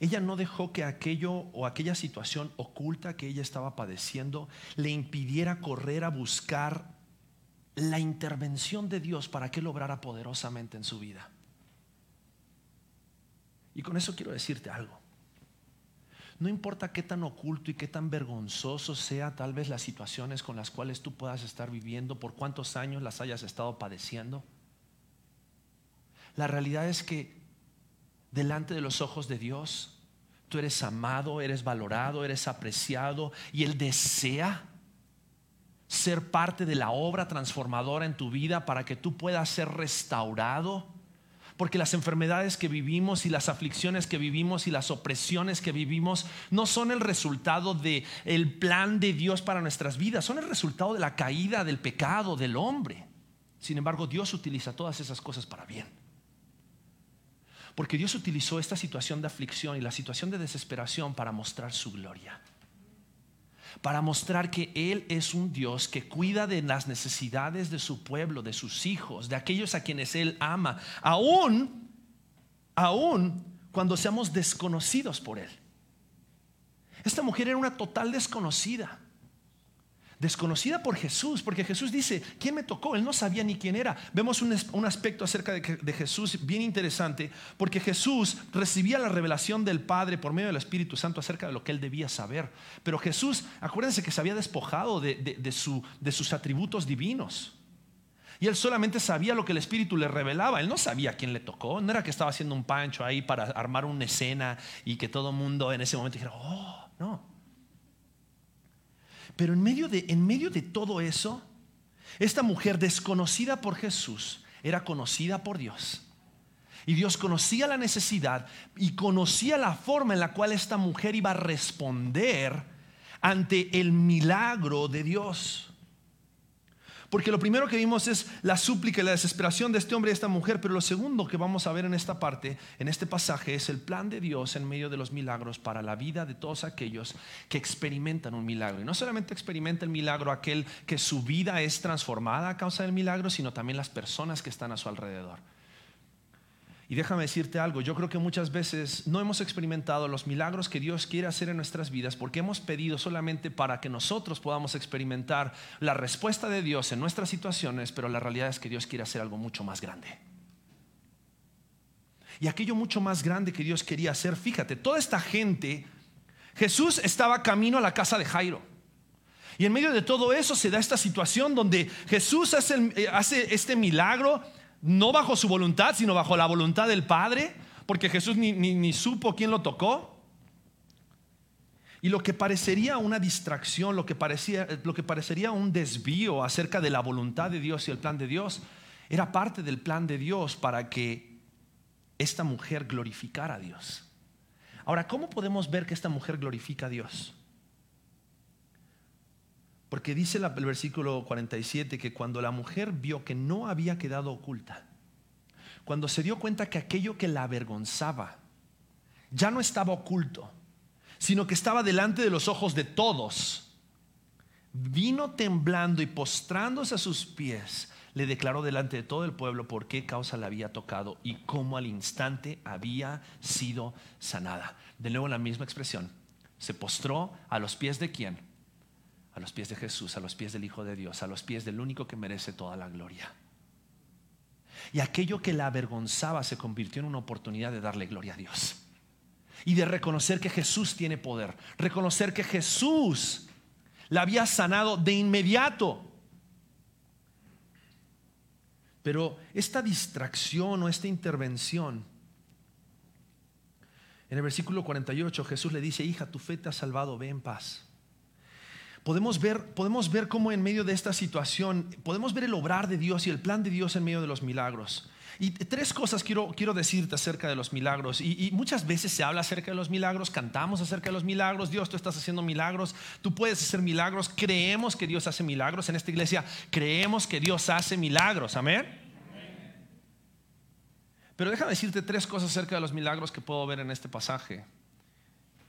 ella no dejó que aquello o aquella situación oculta que ella estaba padeciendo le impidiera correr a buscar la intervención de Dios para que Él obrara poderosamente en su vida. Y con eso quiero decirte algo. No importa qué tan oculto y qué tan vergonzoso sea tal vez las situaciones con las cuales tú puedas estar viviendo, por cuántos años las hayas estado padeciendo. La realidad es que delante de los ojos de Dios, tú eres amado, eres valorado, eres apreciado y Él desea ser parte de la obra transformadora en tu vida para que tú puedas ser restaurado. Porque las enfermedades que vivimos y las aflicciones que vivimos y las opresiones que vivimos no son el resultado de el plan de Dios para nuestras vidas, son el resultado de la caída del pecado del hombre. Sin embargo, Dios utiliza todas esas cosas para bien. Porque Dios utilizó esta situación de aflicción y la situación de desesperación para mostrar su gloria para mostrar que Él es un Dios que cuida de las necesidades de su pueblo, de sus hijos, de aquellos a quienes Él ama, aún, aún cuando seamos desconocidos por Él. Esta mujer era una total desconocida desconocida por Jesús, porque Jesús dice, ¿quién me tocó? Él no sabía ni quién era. Vemos un, aspecto acerca de, de, Jesús bien interesante, porque Jesús recibía la revelación del Padre por medio del Espíritu Santo acerca de lo que él debía saber. Pero Jesús, acuérdense que se había despojado de, su, de sus atributos divinos. Y él solamente sabía lo que el Espíritu le revelaba. Él no sabía quién le tocó. No era que estaba haciendo un pancho ahí para armar una escena y que todo el mundo en ese momento dijera, oh, no. Pero en medio de, en medio de todo eso, esta mujer desconocida por Jesús era conocida por Dios. Y Dios conocía la necesidad y conocía la forma en la cual esta mujer iba a responder ante el milagro de Dios. Porque lo primero que vimos es la súplica y la desesperación de este hombre y esta mujer, pero lo segundo que vamos a ver en esta parte, en este pasaje, es el plan de Dios en medio de los milagros para la vida de todos aquellos que experimentan un milagro. Y no solamente experimenta el milagro aquel que su vida es transformada a causa del milagro, sino también las personas que están a su alrededor. Y déjame decirte algo, yo creo que muchas veces no hemos experimentado los milagros que Dios quiere hacer en nuestras vidas porque hemos pedido solamente para que nosotros podamos experimentar la respuesta de Dios en nuestras situaciones, pero la realidad es que Dios quiere hacer algo mucho más grande. Y aquello mucho más grande que Dios quería hacer, fíjate, toda esta gente, Jesús estaba camino a la casa de Jairo. Y en medio de todo eso se da esta situación donde Jesús hace, eh, hace este milagro no bajo su voluntad, sino bajo la voluntad del Padre, porque Jesús ni, supo quién lo tocó. Y lo que parecería una distracción, lo que, parecía, lo que parecería un desvío acerca de la voluntad de Dios y el plan de Dios, era parte del plan de Dios para que esta mujer glorificara a Dios. Ahora, ¿cómo podemos ver que esta mujer glorifica a Dios? Porque dice el versículo 47 que cuando la mujer vio que no había quedado oculta, cuando se dio cuenta que aquello que la avergonzaba ya no estaba oculto, sino que estaba delante de los ojos de todos, vino temblando y postrándose a sus pies, le declaró delante de todo el pueblo por qué causa la había tocado y cómo al instante había sido sanada. De nuevo la misma expresión. Se postró a los pies de quién? A los pies de Jesús, a los pies del Hijo de Dios, a los pies del único que merece toda la gloria. Y aquello que la avergonzaba se convirtió en una oportunidad de darle gloria a Dios. Y de reconocer que Jesús tiene poder. Reconocer que Jesús la había sanado de inmediato. Pero esta distracción o esta intervención, en el versículo 48 Jesús le dice, hija, tu fe te ha salvado, ve en paz. Podemos ver, podemos ver cómo en medio de esta situación, podemos ver el obrar de Dios y el plan de Dios en medio de los milagros. Y tres cosas quiero, quiero decirte acerca de los milagros. Y, y muchas veces se habla acerca de los milagros, cantamos acerca de los milagros. Dios, tú estás haciendo milagros, tú puedes hacer milagros. Creemos que Dios hace milagros. En esta iglesia creemos que Dios hace milagros. Amén. Pero déjame decirte tres cosas acerca de los milagros que puedo ver en este pasaje,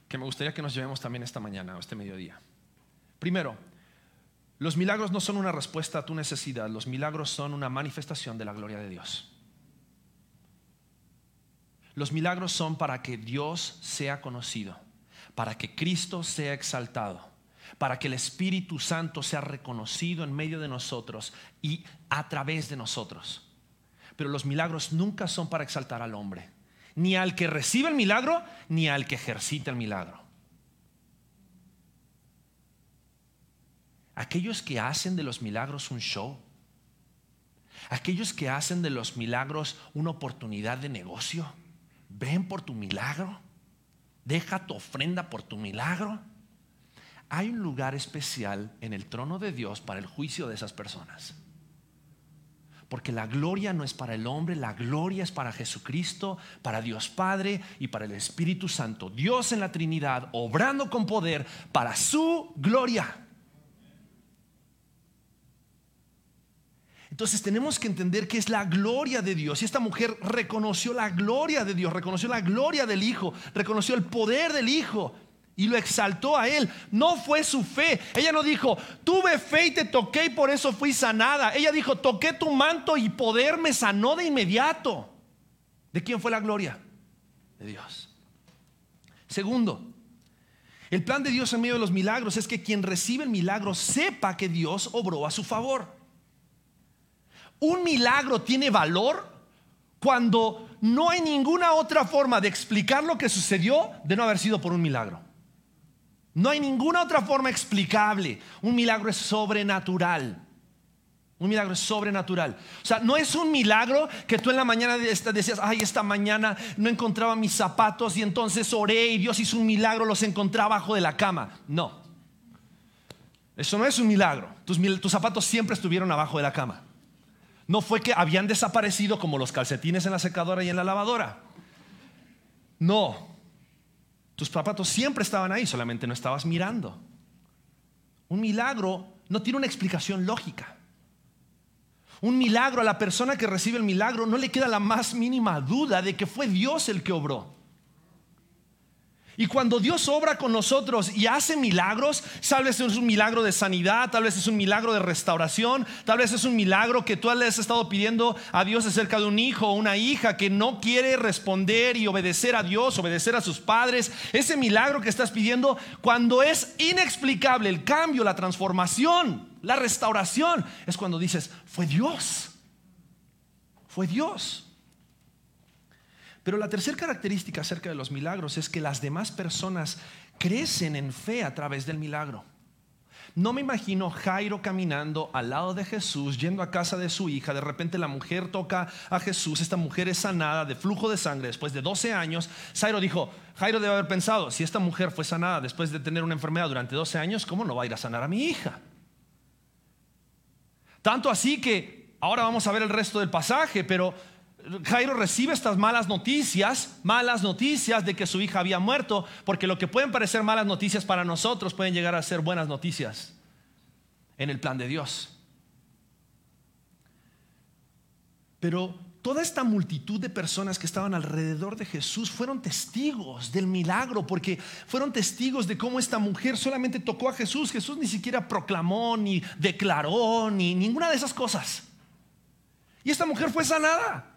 que me gustaría que nos llevemos también esta mañana o este mediodía. Primero, los milagros no son una respuesta a tu necesidad, los milagros son una manifestación de la gloria de Dios. Los milagros son para que Dios sea conocido, para que Cristo sea exaltado, para que el Espíritu Santo sea reconocido en medio de nosotros y a través de nosotros. Pero los milagros nunca son para exaltar al hombre, ni al que recibe el milagro, ni al que ejercita el milagro. Aquellos que hacen de los milagros un show, aquellos que hacen de los milagros una oportunidad de negocio, ven por tu milagro, deja tu ofrenda por tu milagro. Hay un lugar especial en el trono de Dios para el juicio de esas personas. Porque la gloria no es para el hombre, la gloria es para Jesucristo, para Dios Padre y para el Espíritu Santo. Dios en la Trinidad, obrando con poder para su gloria. Entonces tenemos que entender que es la gloria de Dios. Y esta mujer reconoció la gloria de Dios, reconoció la gloria del Hijo, reconoció el poder del Hijo y lo exaltó a él. No fue su fe. Ella no dijo, tuve fe y te toqué y por eso fui sanada. Ella dijo, toqué tu manto y poder me sanó de inmediato. ¿De quién fue la gloria? De Dios. Segundo, el plan de Dios en medio de los milagros es que quien recibe el milagro sepa que Dios obró a su favor. Un milagro tiene valor cuando no hay ninguna otra forma de explicar lo que sucedió de no haber sido por un milagro. No hay ninguna otra forma explicable. Un milagro es sobrenatural. Un milagro es sobrenatural. O sea, no es un milagro que tú en la mañana decías, ay, esta mañana no encontraba mis zapatos y entonces oré y Dios hizo un milagro, los encontraba abajo de la cama. No. Eso no es un milagro. Tus, tus zapatos siempre estuvieron abajo de la cama. No fue que habían desaparecido como los calcetines en la secadora y en la lavadora. No, tus zapatos siempre estaban ahí, solamente no estabas mirando. Un milagro no tiene una explicación lógica. Un milagro a la persona que recibe el milagro no le queda la más mínima duda de que fue Dios el que obró. Y cuando Dios obra con nosotros y hace milagros, tal vez es un milagro de sanidad, tal vez es un milagro de restauración, tal vez es un milagro que tú le has estado pidiendo a Dios acerca de un hijo o una hija que no quiere responder y obedecer a Dios, obedecer a sus padres. Ese milagro que estás pidiendo, cuando es inexplicable el cambio, la transformación, la restauración, es cuando dices, fue Dios. Fue Dios. Pero la tercera característica acerca de los milagros es que las demás personas crecen en fe a través del milagro. No me imagino Jairo caminando al lado de Jesús, yendo a casa de su hija. De repente la mujer toca a Jesús. Esta mujer es sanada de flujo de sangre después de 12 años. Jairo dijo: Jairo debe haber pensado: si esta mujer fue sanada después de tener una enfermedad durante 12 años, ¿cómo no va a ir a sanar a mi hija? Tanto así que ahora vamos a ver el resto del pasaje, pero Jairo recibe estas malas noticias, malas noticias de que su hija había muerto, porque lo que pueden parecer malas noticias para nosotros pueden llegar a ser buenas noticias en el plan de Dios. Pero toda esta multitud de personas que estaban alrededor de Jesús fueron testigos del milagro, porque fueron testigos de cómo esta mujer solamente tocó a Jesús. Jesús ni siquiera proclamó, ni declaró, ni ninguna de esas cosas. Y esta mujer fue sanada.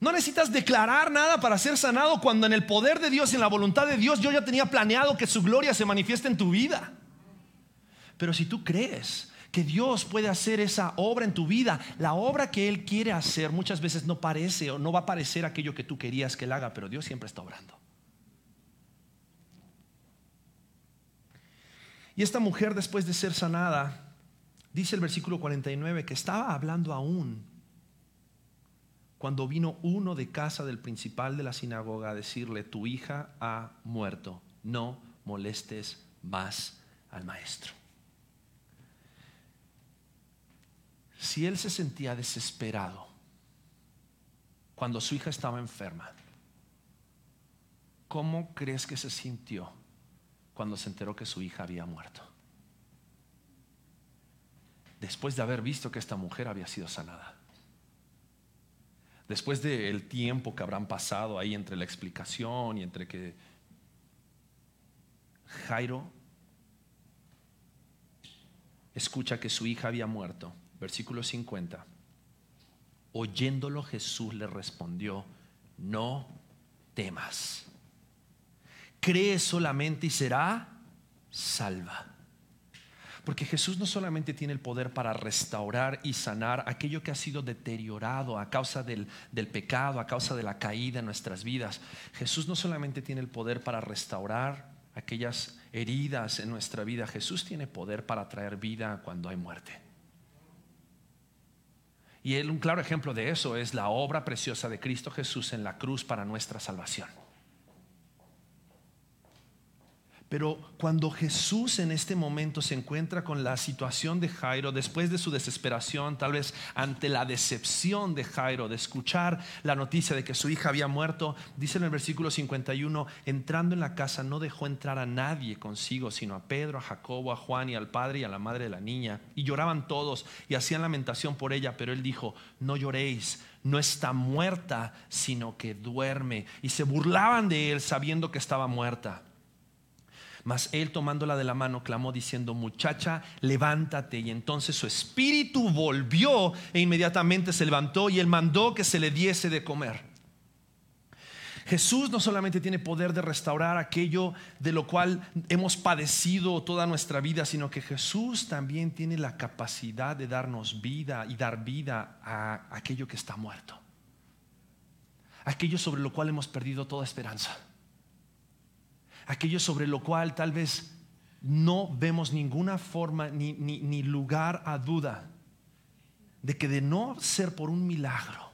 No necesitas declarar nada para ser sanado cuando en el poder de Dios en la voluntad de Dios yo ya tenía planeado que su gloria se manifieste en tu vida. Pero si tú crees que Dios puede hacer esa obra en tu vida, la obra que Él quiere hacer muchas veces no parece o no va a parecer aquello que tú querías que Él haga, pero Dios siempre está obrando. Y esta mujer después de ser sanada, Dice el versículo 49 que estaba hablando aún cuando vino uno de casa del principal de la sinagoga a decirle, tu hija ha muerto, no molestes más al maestro. Si él se sentía desesperado cuando su hija estaba enferma, ¿cómo crees que se sintió cuando se enteró que su hija había muerto? Después de haber visto que esta mujer había sido sanada. Después del tiempo que habrán pasado ahí entre la explicación y entre que Jairo escucha que su hija había muerto, versículo 50, oyéndolo Jesús le respondió, no temas, cree solamente y será salva. Porque Jesús no solamente tiene el poder para restaurar y sanar aquello que ha sido deteriorado a causa del, pecado, a causa de la caída en nuestras vidas. Jesús no solamente tiene el poder para restaurar aquellas heridas en nuestra vida. Jesús tiene poder para traer vida cuando hay muerte. Y él, un claro ejemplo de eso es la obra preciosa de Cristo Jesús en la cruz para nuestra salvación. Pero cuando Jesús en este momento se encuentra con la situación de Jairo, después de su desesperación, tal vez ante la decepción de Jairo de escuchar la noticia de que su hija había muerto, dice en el versículo 51, entrando en la casa no dejó entrar a nadie consigo, sino a Pedro, a Jacobo, a Juan y al padre y a la madre de la niña. Y lloraban todos y hacían lamentación por ella, pero él dijo, no lloréis no está muerta, sino que duerme. Y se burlaban de él sabiendo que estaba muerta. Mas él tomándola de la mano clamó diciendo, muchacha, levántate. Y entonces su espíritu volvió e inmediatamente se levantó y él mandó que se le diese de comer. Jesús no solamente tiene poder de restaurar aquello de lo cual hemos padecido toda nuestra vida, sino que Jesús también tiene la capacidad de darnos vida y dar vida a aquello que está muerto. Aquello sobre lo cual hemos perdido toda esperanza aquello sobre lo cual tal vez no vemos ninguna forma ni, lugar a duda de que de no ser por un milagro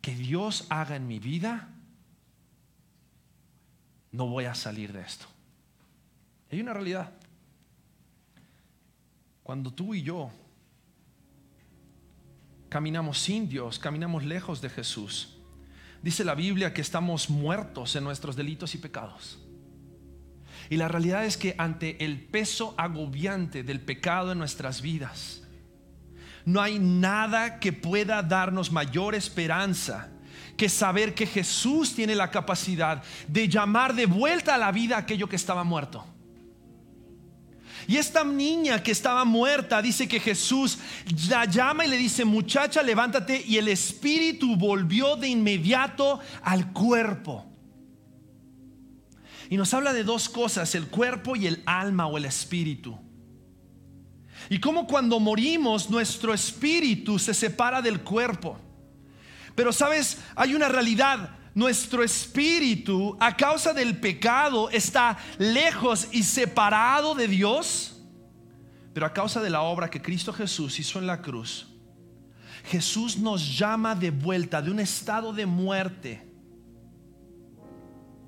que Dios haga en mi vida, no voy a salir de esto. Hay una realidad. Cuando tú y yo caminamos sin Dios, caminamos lejos de Jesús, Dice la Biblia que estamos muertos en nuestros delitos y pecados. Y la realidad es que ante el peso agobiante del pecado en nuestras vidas, no hay nada que pueda darnos mayor esperanza que saber que Jesús tiene la capacidad de llamar de vuelta a la vida aquello que estaba muerto. Y esta niña que estaba muerta dice que Jesús la llama y le dice, muchacha, levántate. Y el espíritu volvió de inmediato al cuerpo. Y nos habla de dos cosas, el cuerpo y el alma o el espíritu. Y como cuando morimos nuestro espíritu se separa del cuerpo. Pero sabes, hay una realidad nuestro espíritu a causa del pecado está lejos y separado de Dios, pero a causa de la obra que Cristo Jesús hizo en la cruz, Jesús nos llama de vuelta de un estado de muerte,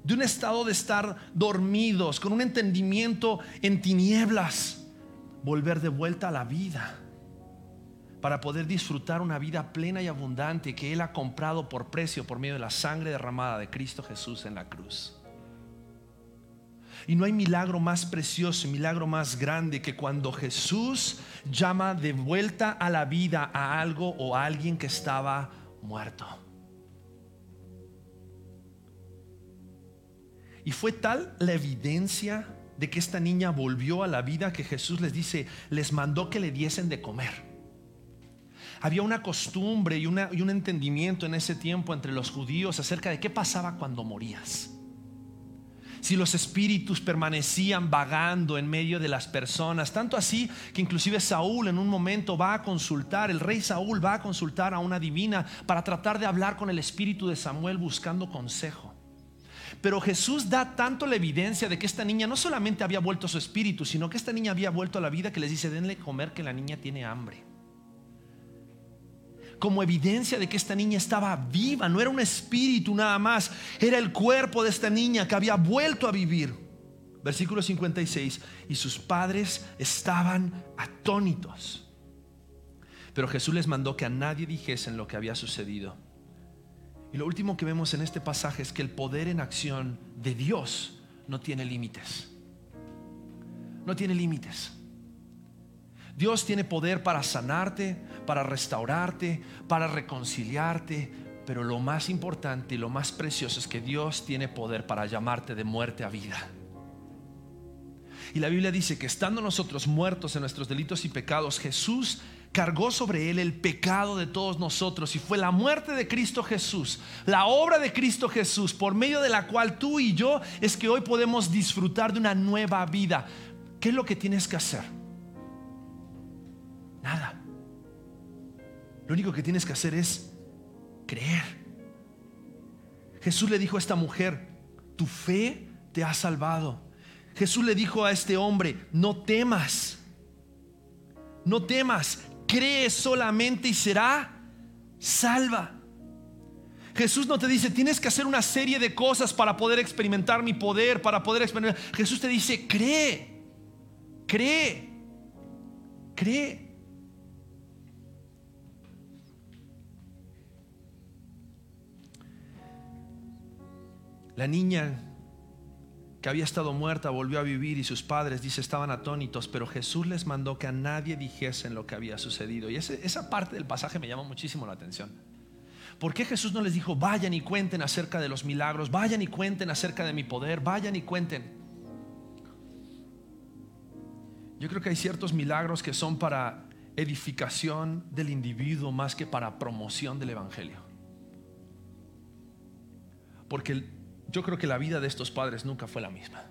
de un estado de estar dormidos, con un entendimiento en tinieblas, volver de vuelta a la vida para poder disfrutar una vida plena y abundante que Él ha comprado por precio por medio de la sangre derramada de Cristo Jesús en la cruz. Y no hay milagro más precioso milagro más grande que cuando Jesús llama de vuelta a la vida a algo o a alguien que estaba muerto. Y fue tal la evidencia de que esta niña volvió a la vida que Jesús les dice, les mandó que le diesen de comer había una costumbre y, un entendimiento en ese tiempo entre los judíos acerca de qué pasaba cuando morías. Si los espíritus permanecían vagando en medio de las personas, tanto así que inclusive Saúl en un momento va a consultar, el rey Saúl va a consultar a una divina para tratar de hablar con el espíritu de Samuel buscando consejo. Pero Jesús da tanto la evidencia de que esta niña no solamente había vuelto su espíritu, sino que esta niña había vuelto a la vida que les dice, denle comer que la niña tiene hambre. Como evidencia de que esta niña estaba viva, no era un espíritu nada más, era el cuerpo de esta niña que había vuelto a vivir. Versículo 56, y sus padres estaban atónitos. Pero Jesús les mandó que a nadie dijesen lo que había sucedido. Y lo último que vemos en este pasaje es que el poder en acción de Dios no tiene límites. No tiene límites. Dios tiene poder para sanarte, para restaurarte, para reconciliarte, pero lo más importante y lo más precioso es que Dios tiene poder para llamarte de muerte a vida. Y la Biblia dice que estando nosotros muertos en nuestros delitos y pecados, Jesús cargó sobre él el pecado de todos nosotros y fue la muerte de Cristo Jesús, la obra de Cristo Jesús, por medio de la cual tú y yo es que hoy podemos disfrutar de una nueva vida. ¿Qué es lo que tienes que hacer? Nada. Lo único que tienes que hacer es creer. Jesús le dijo a esta mujer, tu fe te ha salvado. Jesús le dijo a este hombre, no temas, no temas, cree solamente y será salva. Jesús no te dice, tienes que hacer una serie de cosas para poder experimentar mi poder, para poder experimentar. Jesús te dice, cree, cree, cree. La niña que había estado muerta volvió a vivir y sus padres, dice, estaban atónitos, pero Jesús les mandó que a nadie dijesen lo que había sucedido. Y esa parte del pasaje me llama muchísimo la atención. ¿Por qué Jesús no les dijo, vayan y cuenten acerca de los milagros, vayan y cuenten acerca de mi poder, vayan y cuenten? Yo creo que hay ciertos milagros que son para edificación del individuo más que para promoción del Evangelio. Porque yo creo que la vida de estos padres nunca fue la misma.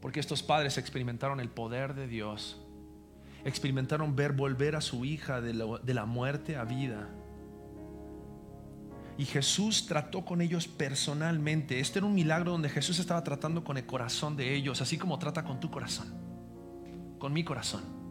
Porque estos padres experimentaron el poder de Dios, experimentaron ver volver a su hija de la, de la muerte a vida. Y Jesús trató con ellos personalmente. Este era un milagro donde Jesús estaba tratando con el corazón de ellos, así como trata con tu corazón, con mi corazón.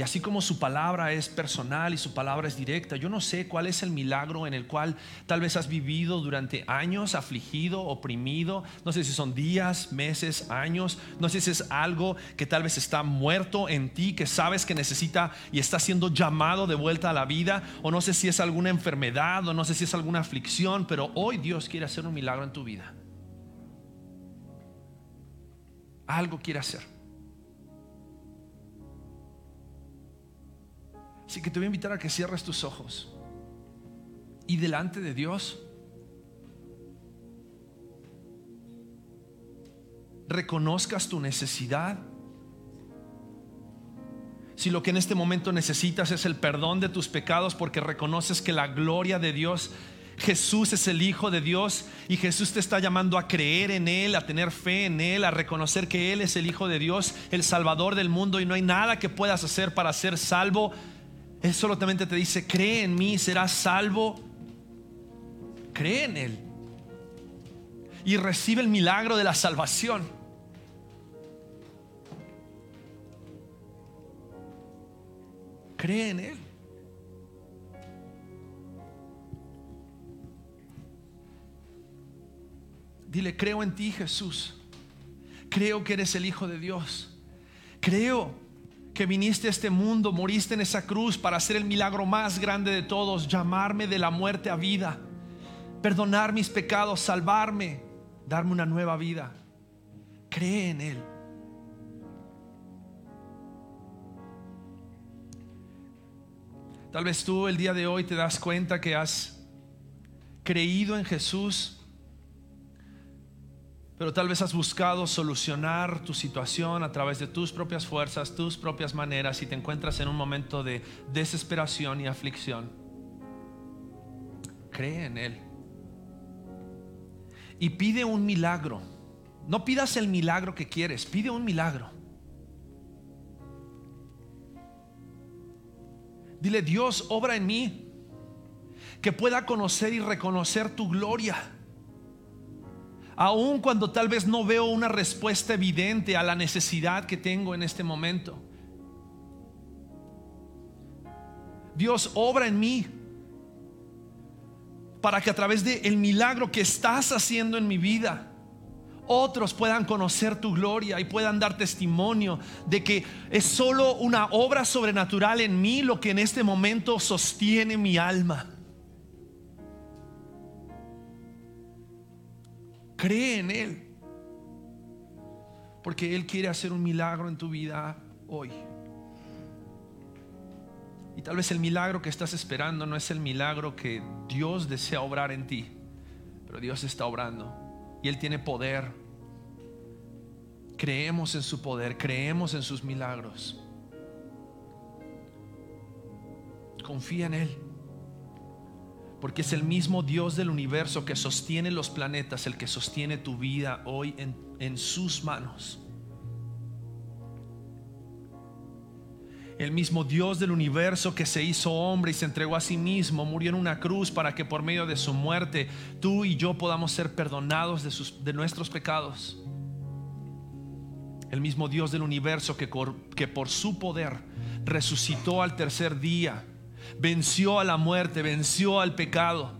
Y así como su palabra es personal y su palabra es directa, yo no sé cuál es el milagro en el cual tal vez has vivido durante años afligido, oprimido. No sé si son días, meses, años. No sé si es algo que tal vez está muerto en ti, que sabes que necesita y está siendo llamado de vuelta a la vida. O no sé si es alguna enfermedad o no sé si es alguna aflicción, pero hoy Dios quiere hacer un milagro en tu vida. Algo quiere hacer. Así que te voy a invitar a que cierres tus ojos y delante de Dios reconozcas tu necesidad. Si lo que en este momento necesitas es el perdón de tus pecados porque reconoces que la gloria de Dios, Jesús es el Hijo de Dios y Jesús te está llamando a creer en Él, a tener fe en Él, a reconocer que Él es el Hijo de Dios, el Salvador del mundo y no hay nada que puedas hacer para ser salvo él solamente te dice, cree en mí, serás salvo. Cree en Él. Y recibe el milagro de la salvación. Cree en Él. Dile, creo en ti Jesús. Creo que eres el Hijo de Dios. Creo que viniste a este mundo, moriste en esa cruz para hacer el milagro más grande de todos, llamarme de la muerte a vida, perdonar mis pecados, salvarme, darme una nueva vida. Cree en Él. Tal vez tú el día de hoy te das cuenta que has creído en Jesús pero tal vez has buscado solucionar tu situación a través de tus propias fuerzas, tus propias maneras y te encuentras en un momento de desesperación y aflicción. Cree en Él. Y pide un milagro. No pidas el milagro que quieres, pide un milagro. Dile, Dios, obra en mí. que pueda conocer y reconocer tu gloria. Aun cuando tal vez no veo una respuesta evidente a la necesidad que tengo en este momento. Dios obra en mí para que a través del el milagro que estás haciendo en mi vida, otros puedan conocer tu gloria y puedan dar testimonio de que es solo una obra sobrenatural en mí lo que en este momento sostiene mi alma. Cree en Él, porque Él quiere hacer un milagro en tu vida hoy. Y tal vez el milagro que estás esperando no es el milagro que Dios desea obrar en ti, pero Dios está obrando y Él tiene poder. Creemos en su poder, creemos en sus milagros. Confía en Él, porque es el mismo Dios del universo que sostiene los planetas, el que sostiene tu vida hoy en, en sus manos. El mismo Dios del universo que se hizo hombre y se entregó a sí mismo, murió en una cruz para que por medio de su muerte tú y yo podamos ser perdonados de, sus, de nuestros pecados. El mismo Dios del universo que, que por su poder resucitó al tercer día, venció a la muerte, venció al pecado.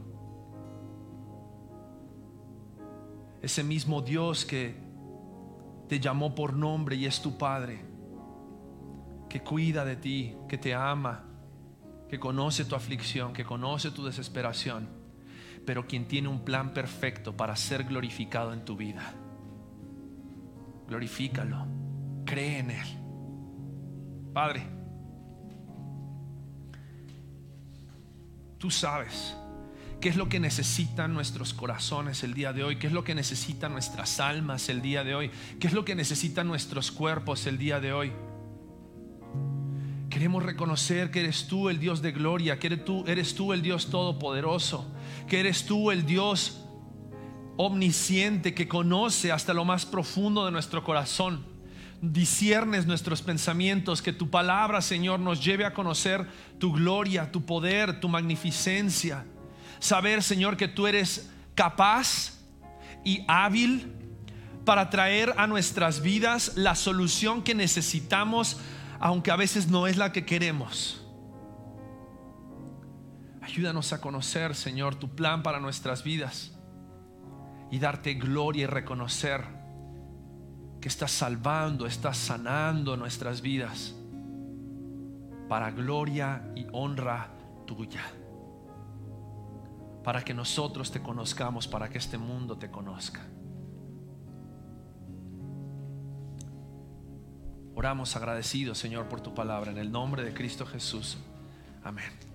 Ese mismo Dios que te llamó por nombre y es tu Padre que cuida de ti, que te ama, que conoce tu aflicción, que conoce tu desesperación, pero quien tiene un plan perfecto para ser glorificado en tu vida. Glorifícalo, cree en Él. Padre, tú sabes qué es lo que necesitan nuestros corazones el día de hoy, qué es lo que necesitan nuestras almas el día de hoy, qué es lo que necesitan nuestros cuerpos el día de hoy. Queremos reconocer que eres tú el Dios de gloria, que eres tú, eres tú el Dios todopoderoso, que eres tú el Dios omnisciente que conoce hasta lo más profundo de nuestro corazón. Disiernes nuestros pensamientos, que tu palabra, Señor, nos lleve a conocer tu gloria, tu poder, tu magnificencia. Saber, Señor, que tú eres capaz y hábil para traer a nuestras vidas la solución que necesitamos aunque a veces no es la que queremos. Ayúdanos a conocer, Señor, tu plan para nuestras vidas y darte gloria y reconocer que estás salvando, estás sanando nuestras vidas para gloria y honra tuya. Para que nosotros te conozcamos, para que este mundo te conozca. Oramos agradecidos, Señor, por tu palabra. En el nombre de Cristo Jesús. Amén.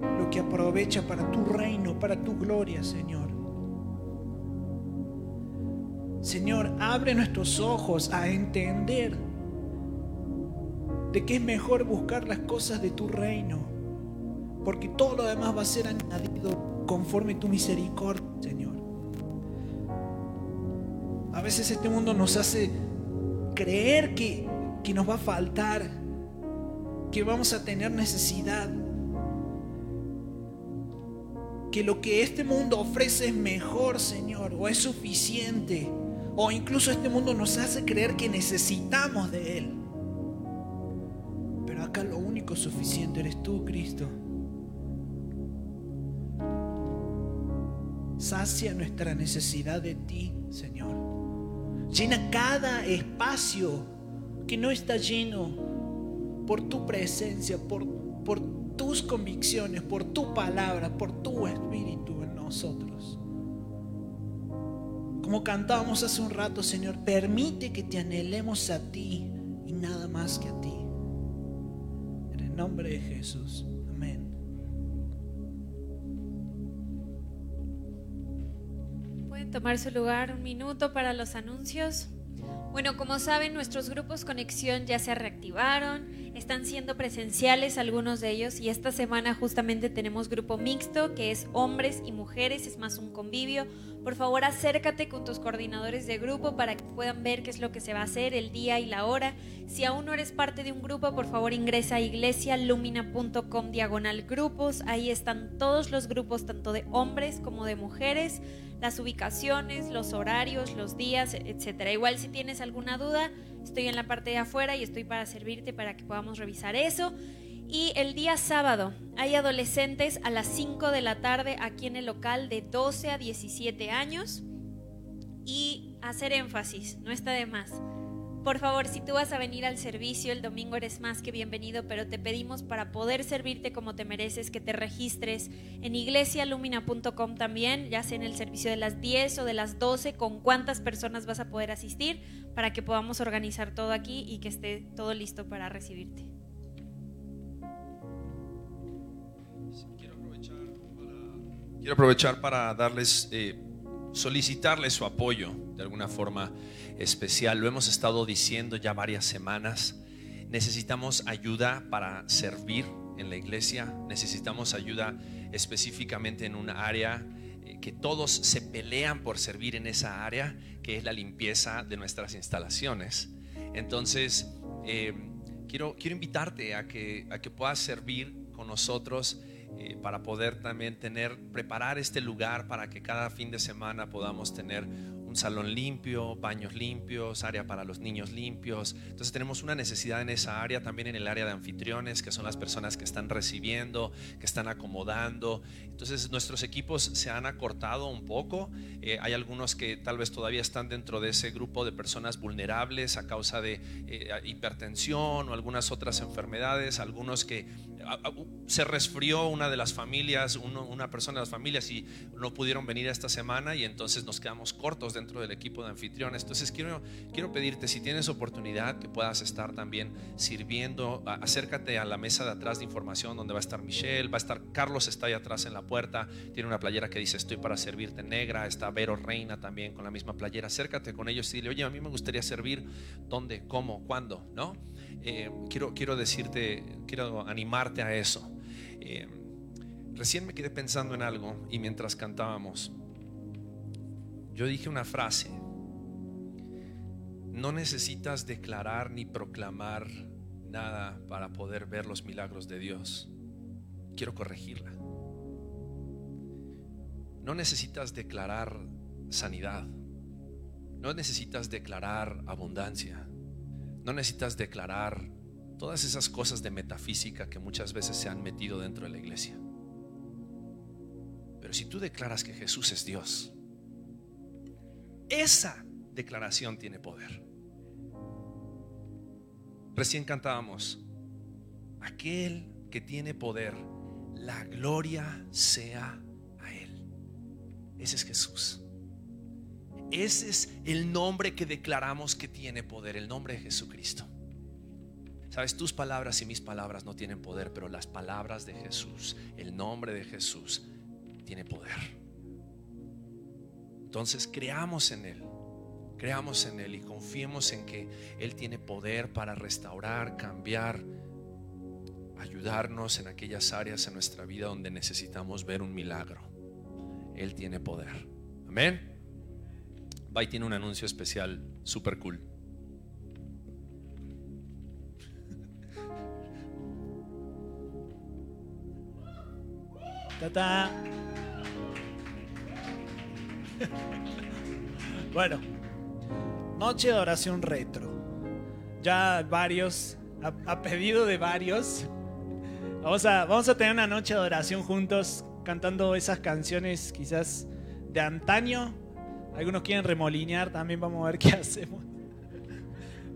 lo que aprovecha para tu reino, para tu gloria, Señor. Señor, abre nuestros ojos a entender de que es mejor buscar las cosas de tu reino, porque todo lo demás va a ser añadido conforme tu misericordia, Señor. A veces este mundo nos hace creer que, que nos va a faltar, que vamos a tener necesidad, que lo que este mundo ofrece es mejor, Señor, o es suficiente, o incluso este mundo nos hace creer que necesitamos de Él. Pero acá lo único suficiente eres tú, Cristo. Sacia nuestra necesidad de ti, Señor. Llena cada espacio que no está lleno por tu presencia, por, por tus convicciones, por tu palabra, por tu espíritu en nosotros. Como cantábamos hace un rato, Señor, permite que te anhelemos a ti y nada más que a ti. En el nombre de Jesús. Amén. Pueden tomar su lugar un minuto para los anuncios. Bueno, como saben, nuestros grupos Conexión ya se reactivaron, están siendo presenciales algunos de ellos y esta semana justamente tenemos grupo mixto que es hombres y mujeres, es más un convivio. Por favor, acércate con tus coordinadores de grupo para que puedan ver qué es lo que se va a hacer, el día y la hora. Si aún no eres parte de un grupo, por favor ingresa a iglesialumina.com diagonal grupos. Ahí están todos los grupos, tanto de hombres como de mujeres las ubicaciones, los horarios, los días, etcétera. Igual si tienes alguna duda, estoy en la parte de afuera y estoy para servirte para que podamos revisar eso. Y el día sábado hay adolescentes a las 5 de la tarde aquí en el local de 12 a 17 años. Y hacer énfasis, no está de más. Por favor, si tú vas a venir al servicio el domingo eres más que bienvenido, pero te pedimos para poder servirte como te mereces que te registres en iglesialumina.com también, ya sea en el servicio de las 10 o de las 12, con cuántas personas vas a poder asistir para que podamos organizar todo aquí y que esté todo listo para recibirte. Quiero aprovechar para, darles, eh, solicitarles su apoyo de alguna forma especial. Lo hemos estado diciendo ya varias semanas. Necesitamos ayuda para servir en la iglesia. Necesitamos ayuda específicamente en un área eh, que todos se pelean por servir en esa área, que es la limpieza de nuestras instalaciones. Entonces, eh, quiero, quiero invitarte a que, a que puedas servir con nosotros eh, para poder también tener, preparar este lugar para que cada fin de semana podamos tener un salón limpio, baños limpios, área para los niños limpios. Entonces tenemos una necesidad en esa área, también en el área de anfitriones, que son las personas que están recibiendo, que están acomodando. Entonces nuestros equipos se han acortado un poco. Eh, hay algunos que tal vez todavía están dentro de ese grupo de personas vulnerables a causa de eh, hipertensión o algunas otras enfermedades, algunos que se resfrió una de las familias, una persona de las familias y no pudieron venir esta semana y entonces nos quedamos cortos dentro del equipo de anfitriones. Entonces quiero, quiero pedirte, si tienes oportunidad, que puedas estar también sirviendo, acércate a la mesa de atrás de información donde va a estar Michelle, va a estar Carlos, está ahí atrás en la puerta, tiene una playera que dice estoy para servirte negra, está Vero Reina también con la misma playera, acércate con ellos y dile, oye, a mí me gustaría servir, ¿dónde? ¿Cómo? ¿Cuándo? ¿No? Eh, quiero, quiero decirte, quiero animarte a eso. Eh, recién me quedé pensando en algo y mientras cantábamos, yo dije una frase, no necesitas declarar ni proclamar nada para poder ver los milagros de Dios. Quiero corregirla. No necesitas declarar sanidad. No necesitas declarar abundancia. No necesitas declarar todas esas cosas de metafísica que muchas veces se han metido dentro de la iglesia. Pero si tú declaras que Jesús es Dios, esa declaración tiene poder. Recién cantábamos, aquel que tiene poder, la gloria sea a Él. Ese es Jesús. Ese es el nombre que declaramos que tiene poder, el nombre de Jesucristo. Sabes, tus palabras y mis palabras no tienen poder, pero las palabras de Jesús, el nombre de Jesús, tiene poder. Entonces creamos en Él, creamos en Él y confiemos en que Él tiene poder para restaurar, cambiar, ayudarnos en aquellas áreas en nuestra vida donde necesitamos ver un milagro. Él tiene poder. Amén. Bye tiene un anuncio especial super cool. ¡Tata! Bueno, noche de oración retro. Ya varios, a, a pedido de varios, vamos a, vamos a tener una noche de oración juntos, cantando esas canciones quizás de antaño. Algunos quieren remolinear, también vamos a ver qué hacemos.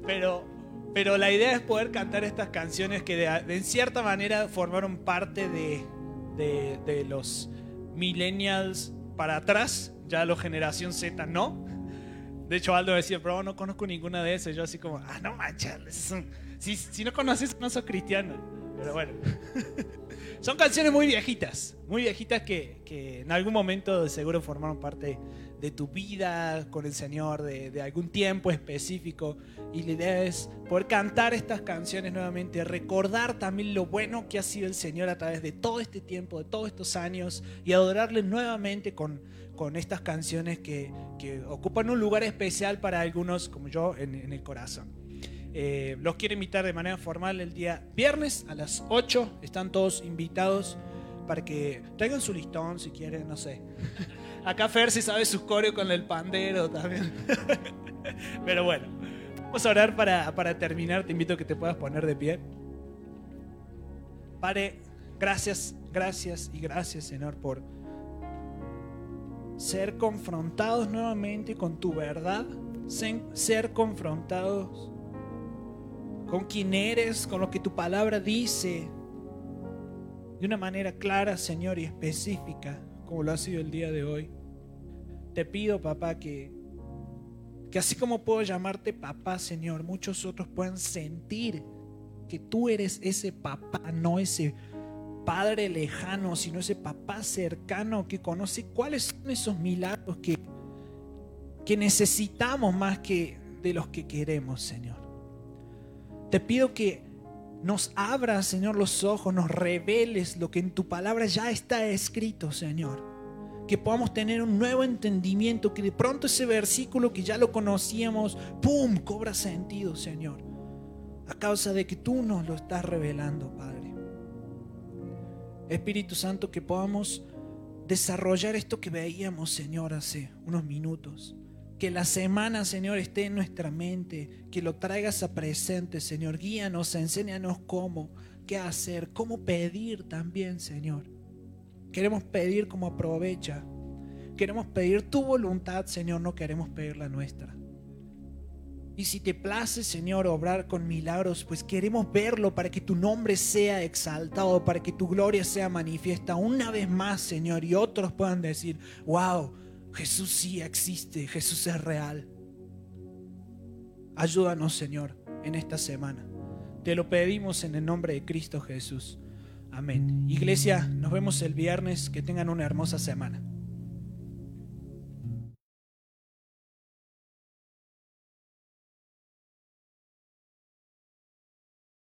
Pero, pero la idea es poder cantar estas canciones que de, de cierta manera formaron parte de, de los millennials para atrás, ya los generación Z no. De hecho, Aldo decía, pero no conozco ninguna de esas. Yo así como, ah, no manches, si, si no conoces, no sos cristiano. Pero bueno. Son canciones muy viejitas, muy viejitas que, que en algún momento de seguro formaron parte de tu vida con el Señor, de, de algún tiempo específico. Y la idea es poder cantar estas canciones nuevamente, recordar también lo bueno que ha sido el Señor a través de todo este tiempo, de todos estos años, y adorarle nuevamente con, con estas canciones que, ocupan un lugar especial para algunos, como yo, en, el corazón. Eh, los quiero invitar de manera formal el día viernes a las 8. Están todos invitados para que traigan su listón si quieren, no sé. Acá Fer si sabe su coreo con el pandero también. Pero bueno, vamos a orar para, para terminar. Te invito a que te puedas poner de pie. Padre, gracias, gracias y gracias, Señor, por ser confrontados nuevamente con tu verdad, ser, confrontados con quién eres, con lo que tu palabra dice, de una manera clara, Señor, y específica, como lo ha sido el día de hoy. Te pido, papá, que, que así como puedo llamarte papá, Señor, muchos otros puedan sentir que tú eres ese papá, no ese padre lejano, sino ese papá cercano que conoce cuáles son esos milagros que, que necesitamos más que de los que queremos, Señor. Te pido que nos abras, Señor, los ojos, nos reveles lo que en tu palabra ya está escrito, Señor. Que podamos tener un nuevo entendimiento, que de pronto ese versículo que ya lo conocíamos, ¡pum!, cobra sentido, Señor. A causa de que tú nos lo estás revelando, Padre. Espíritu Santo, que podamos desarrollar esto que veíamos, Señor, hace unos minutos. Que la semana, Señor, esté en nuestra mente, que lo traigas a presente, Señor. Guíanos, enséñanos cómo, qué hacer, cómo pedir también, Señor. Queremos pedir como aprovecha. Queremos pedir tu voluntad, Señor, no queremos pedir la nuestra. Y si te place, Señor, obrar con milagros, pues queremos verlo para que tu nombre sea exaltado, para que tu gloria sea manifiesta una vez más, Señor, y otros puedan decir, wow, Jesús sí existe, Jesús es real. Ayúdanos, Señor, en esta semana. Te lo pedimos en el nombre de Cristo Jesús. Amén. Iglesia, nos vemos el viernes. Que tengan una hermosa semana.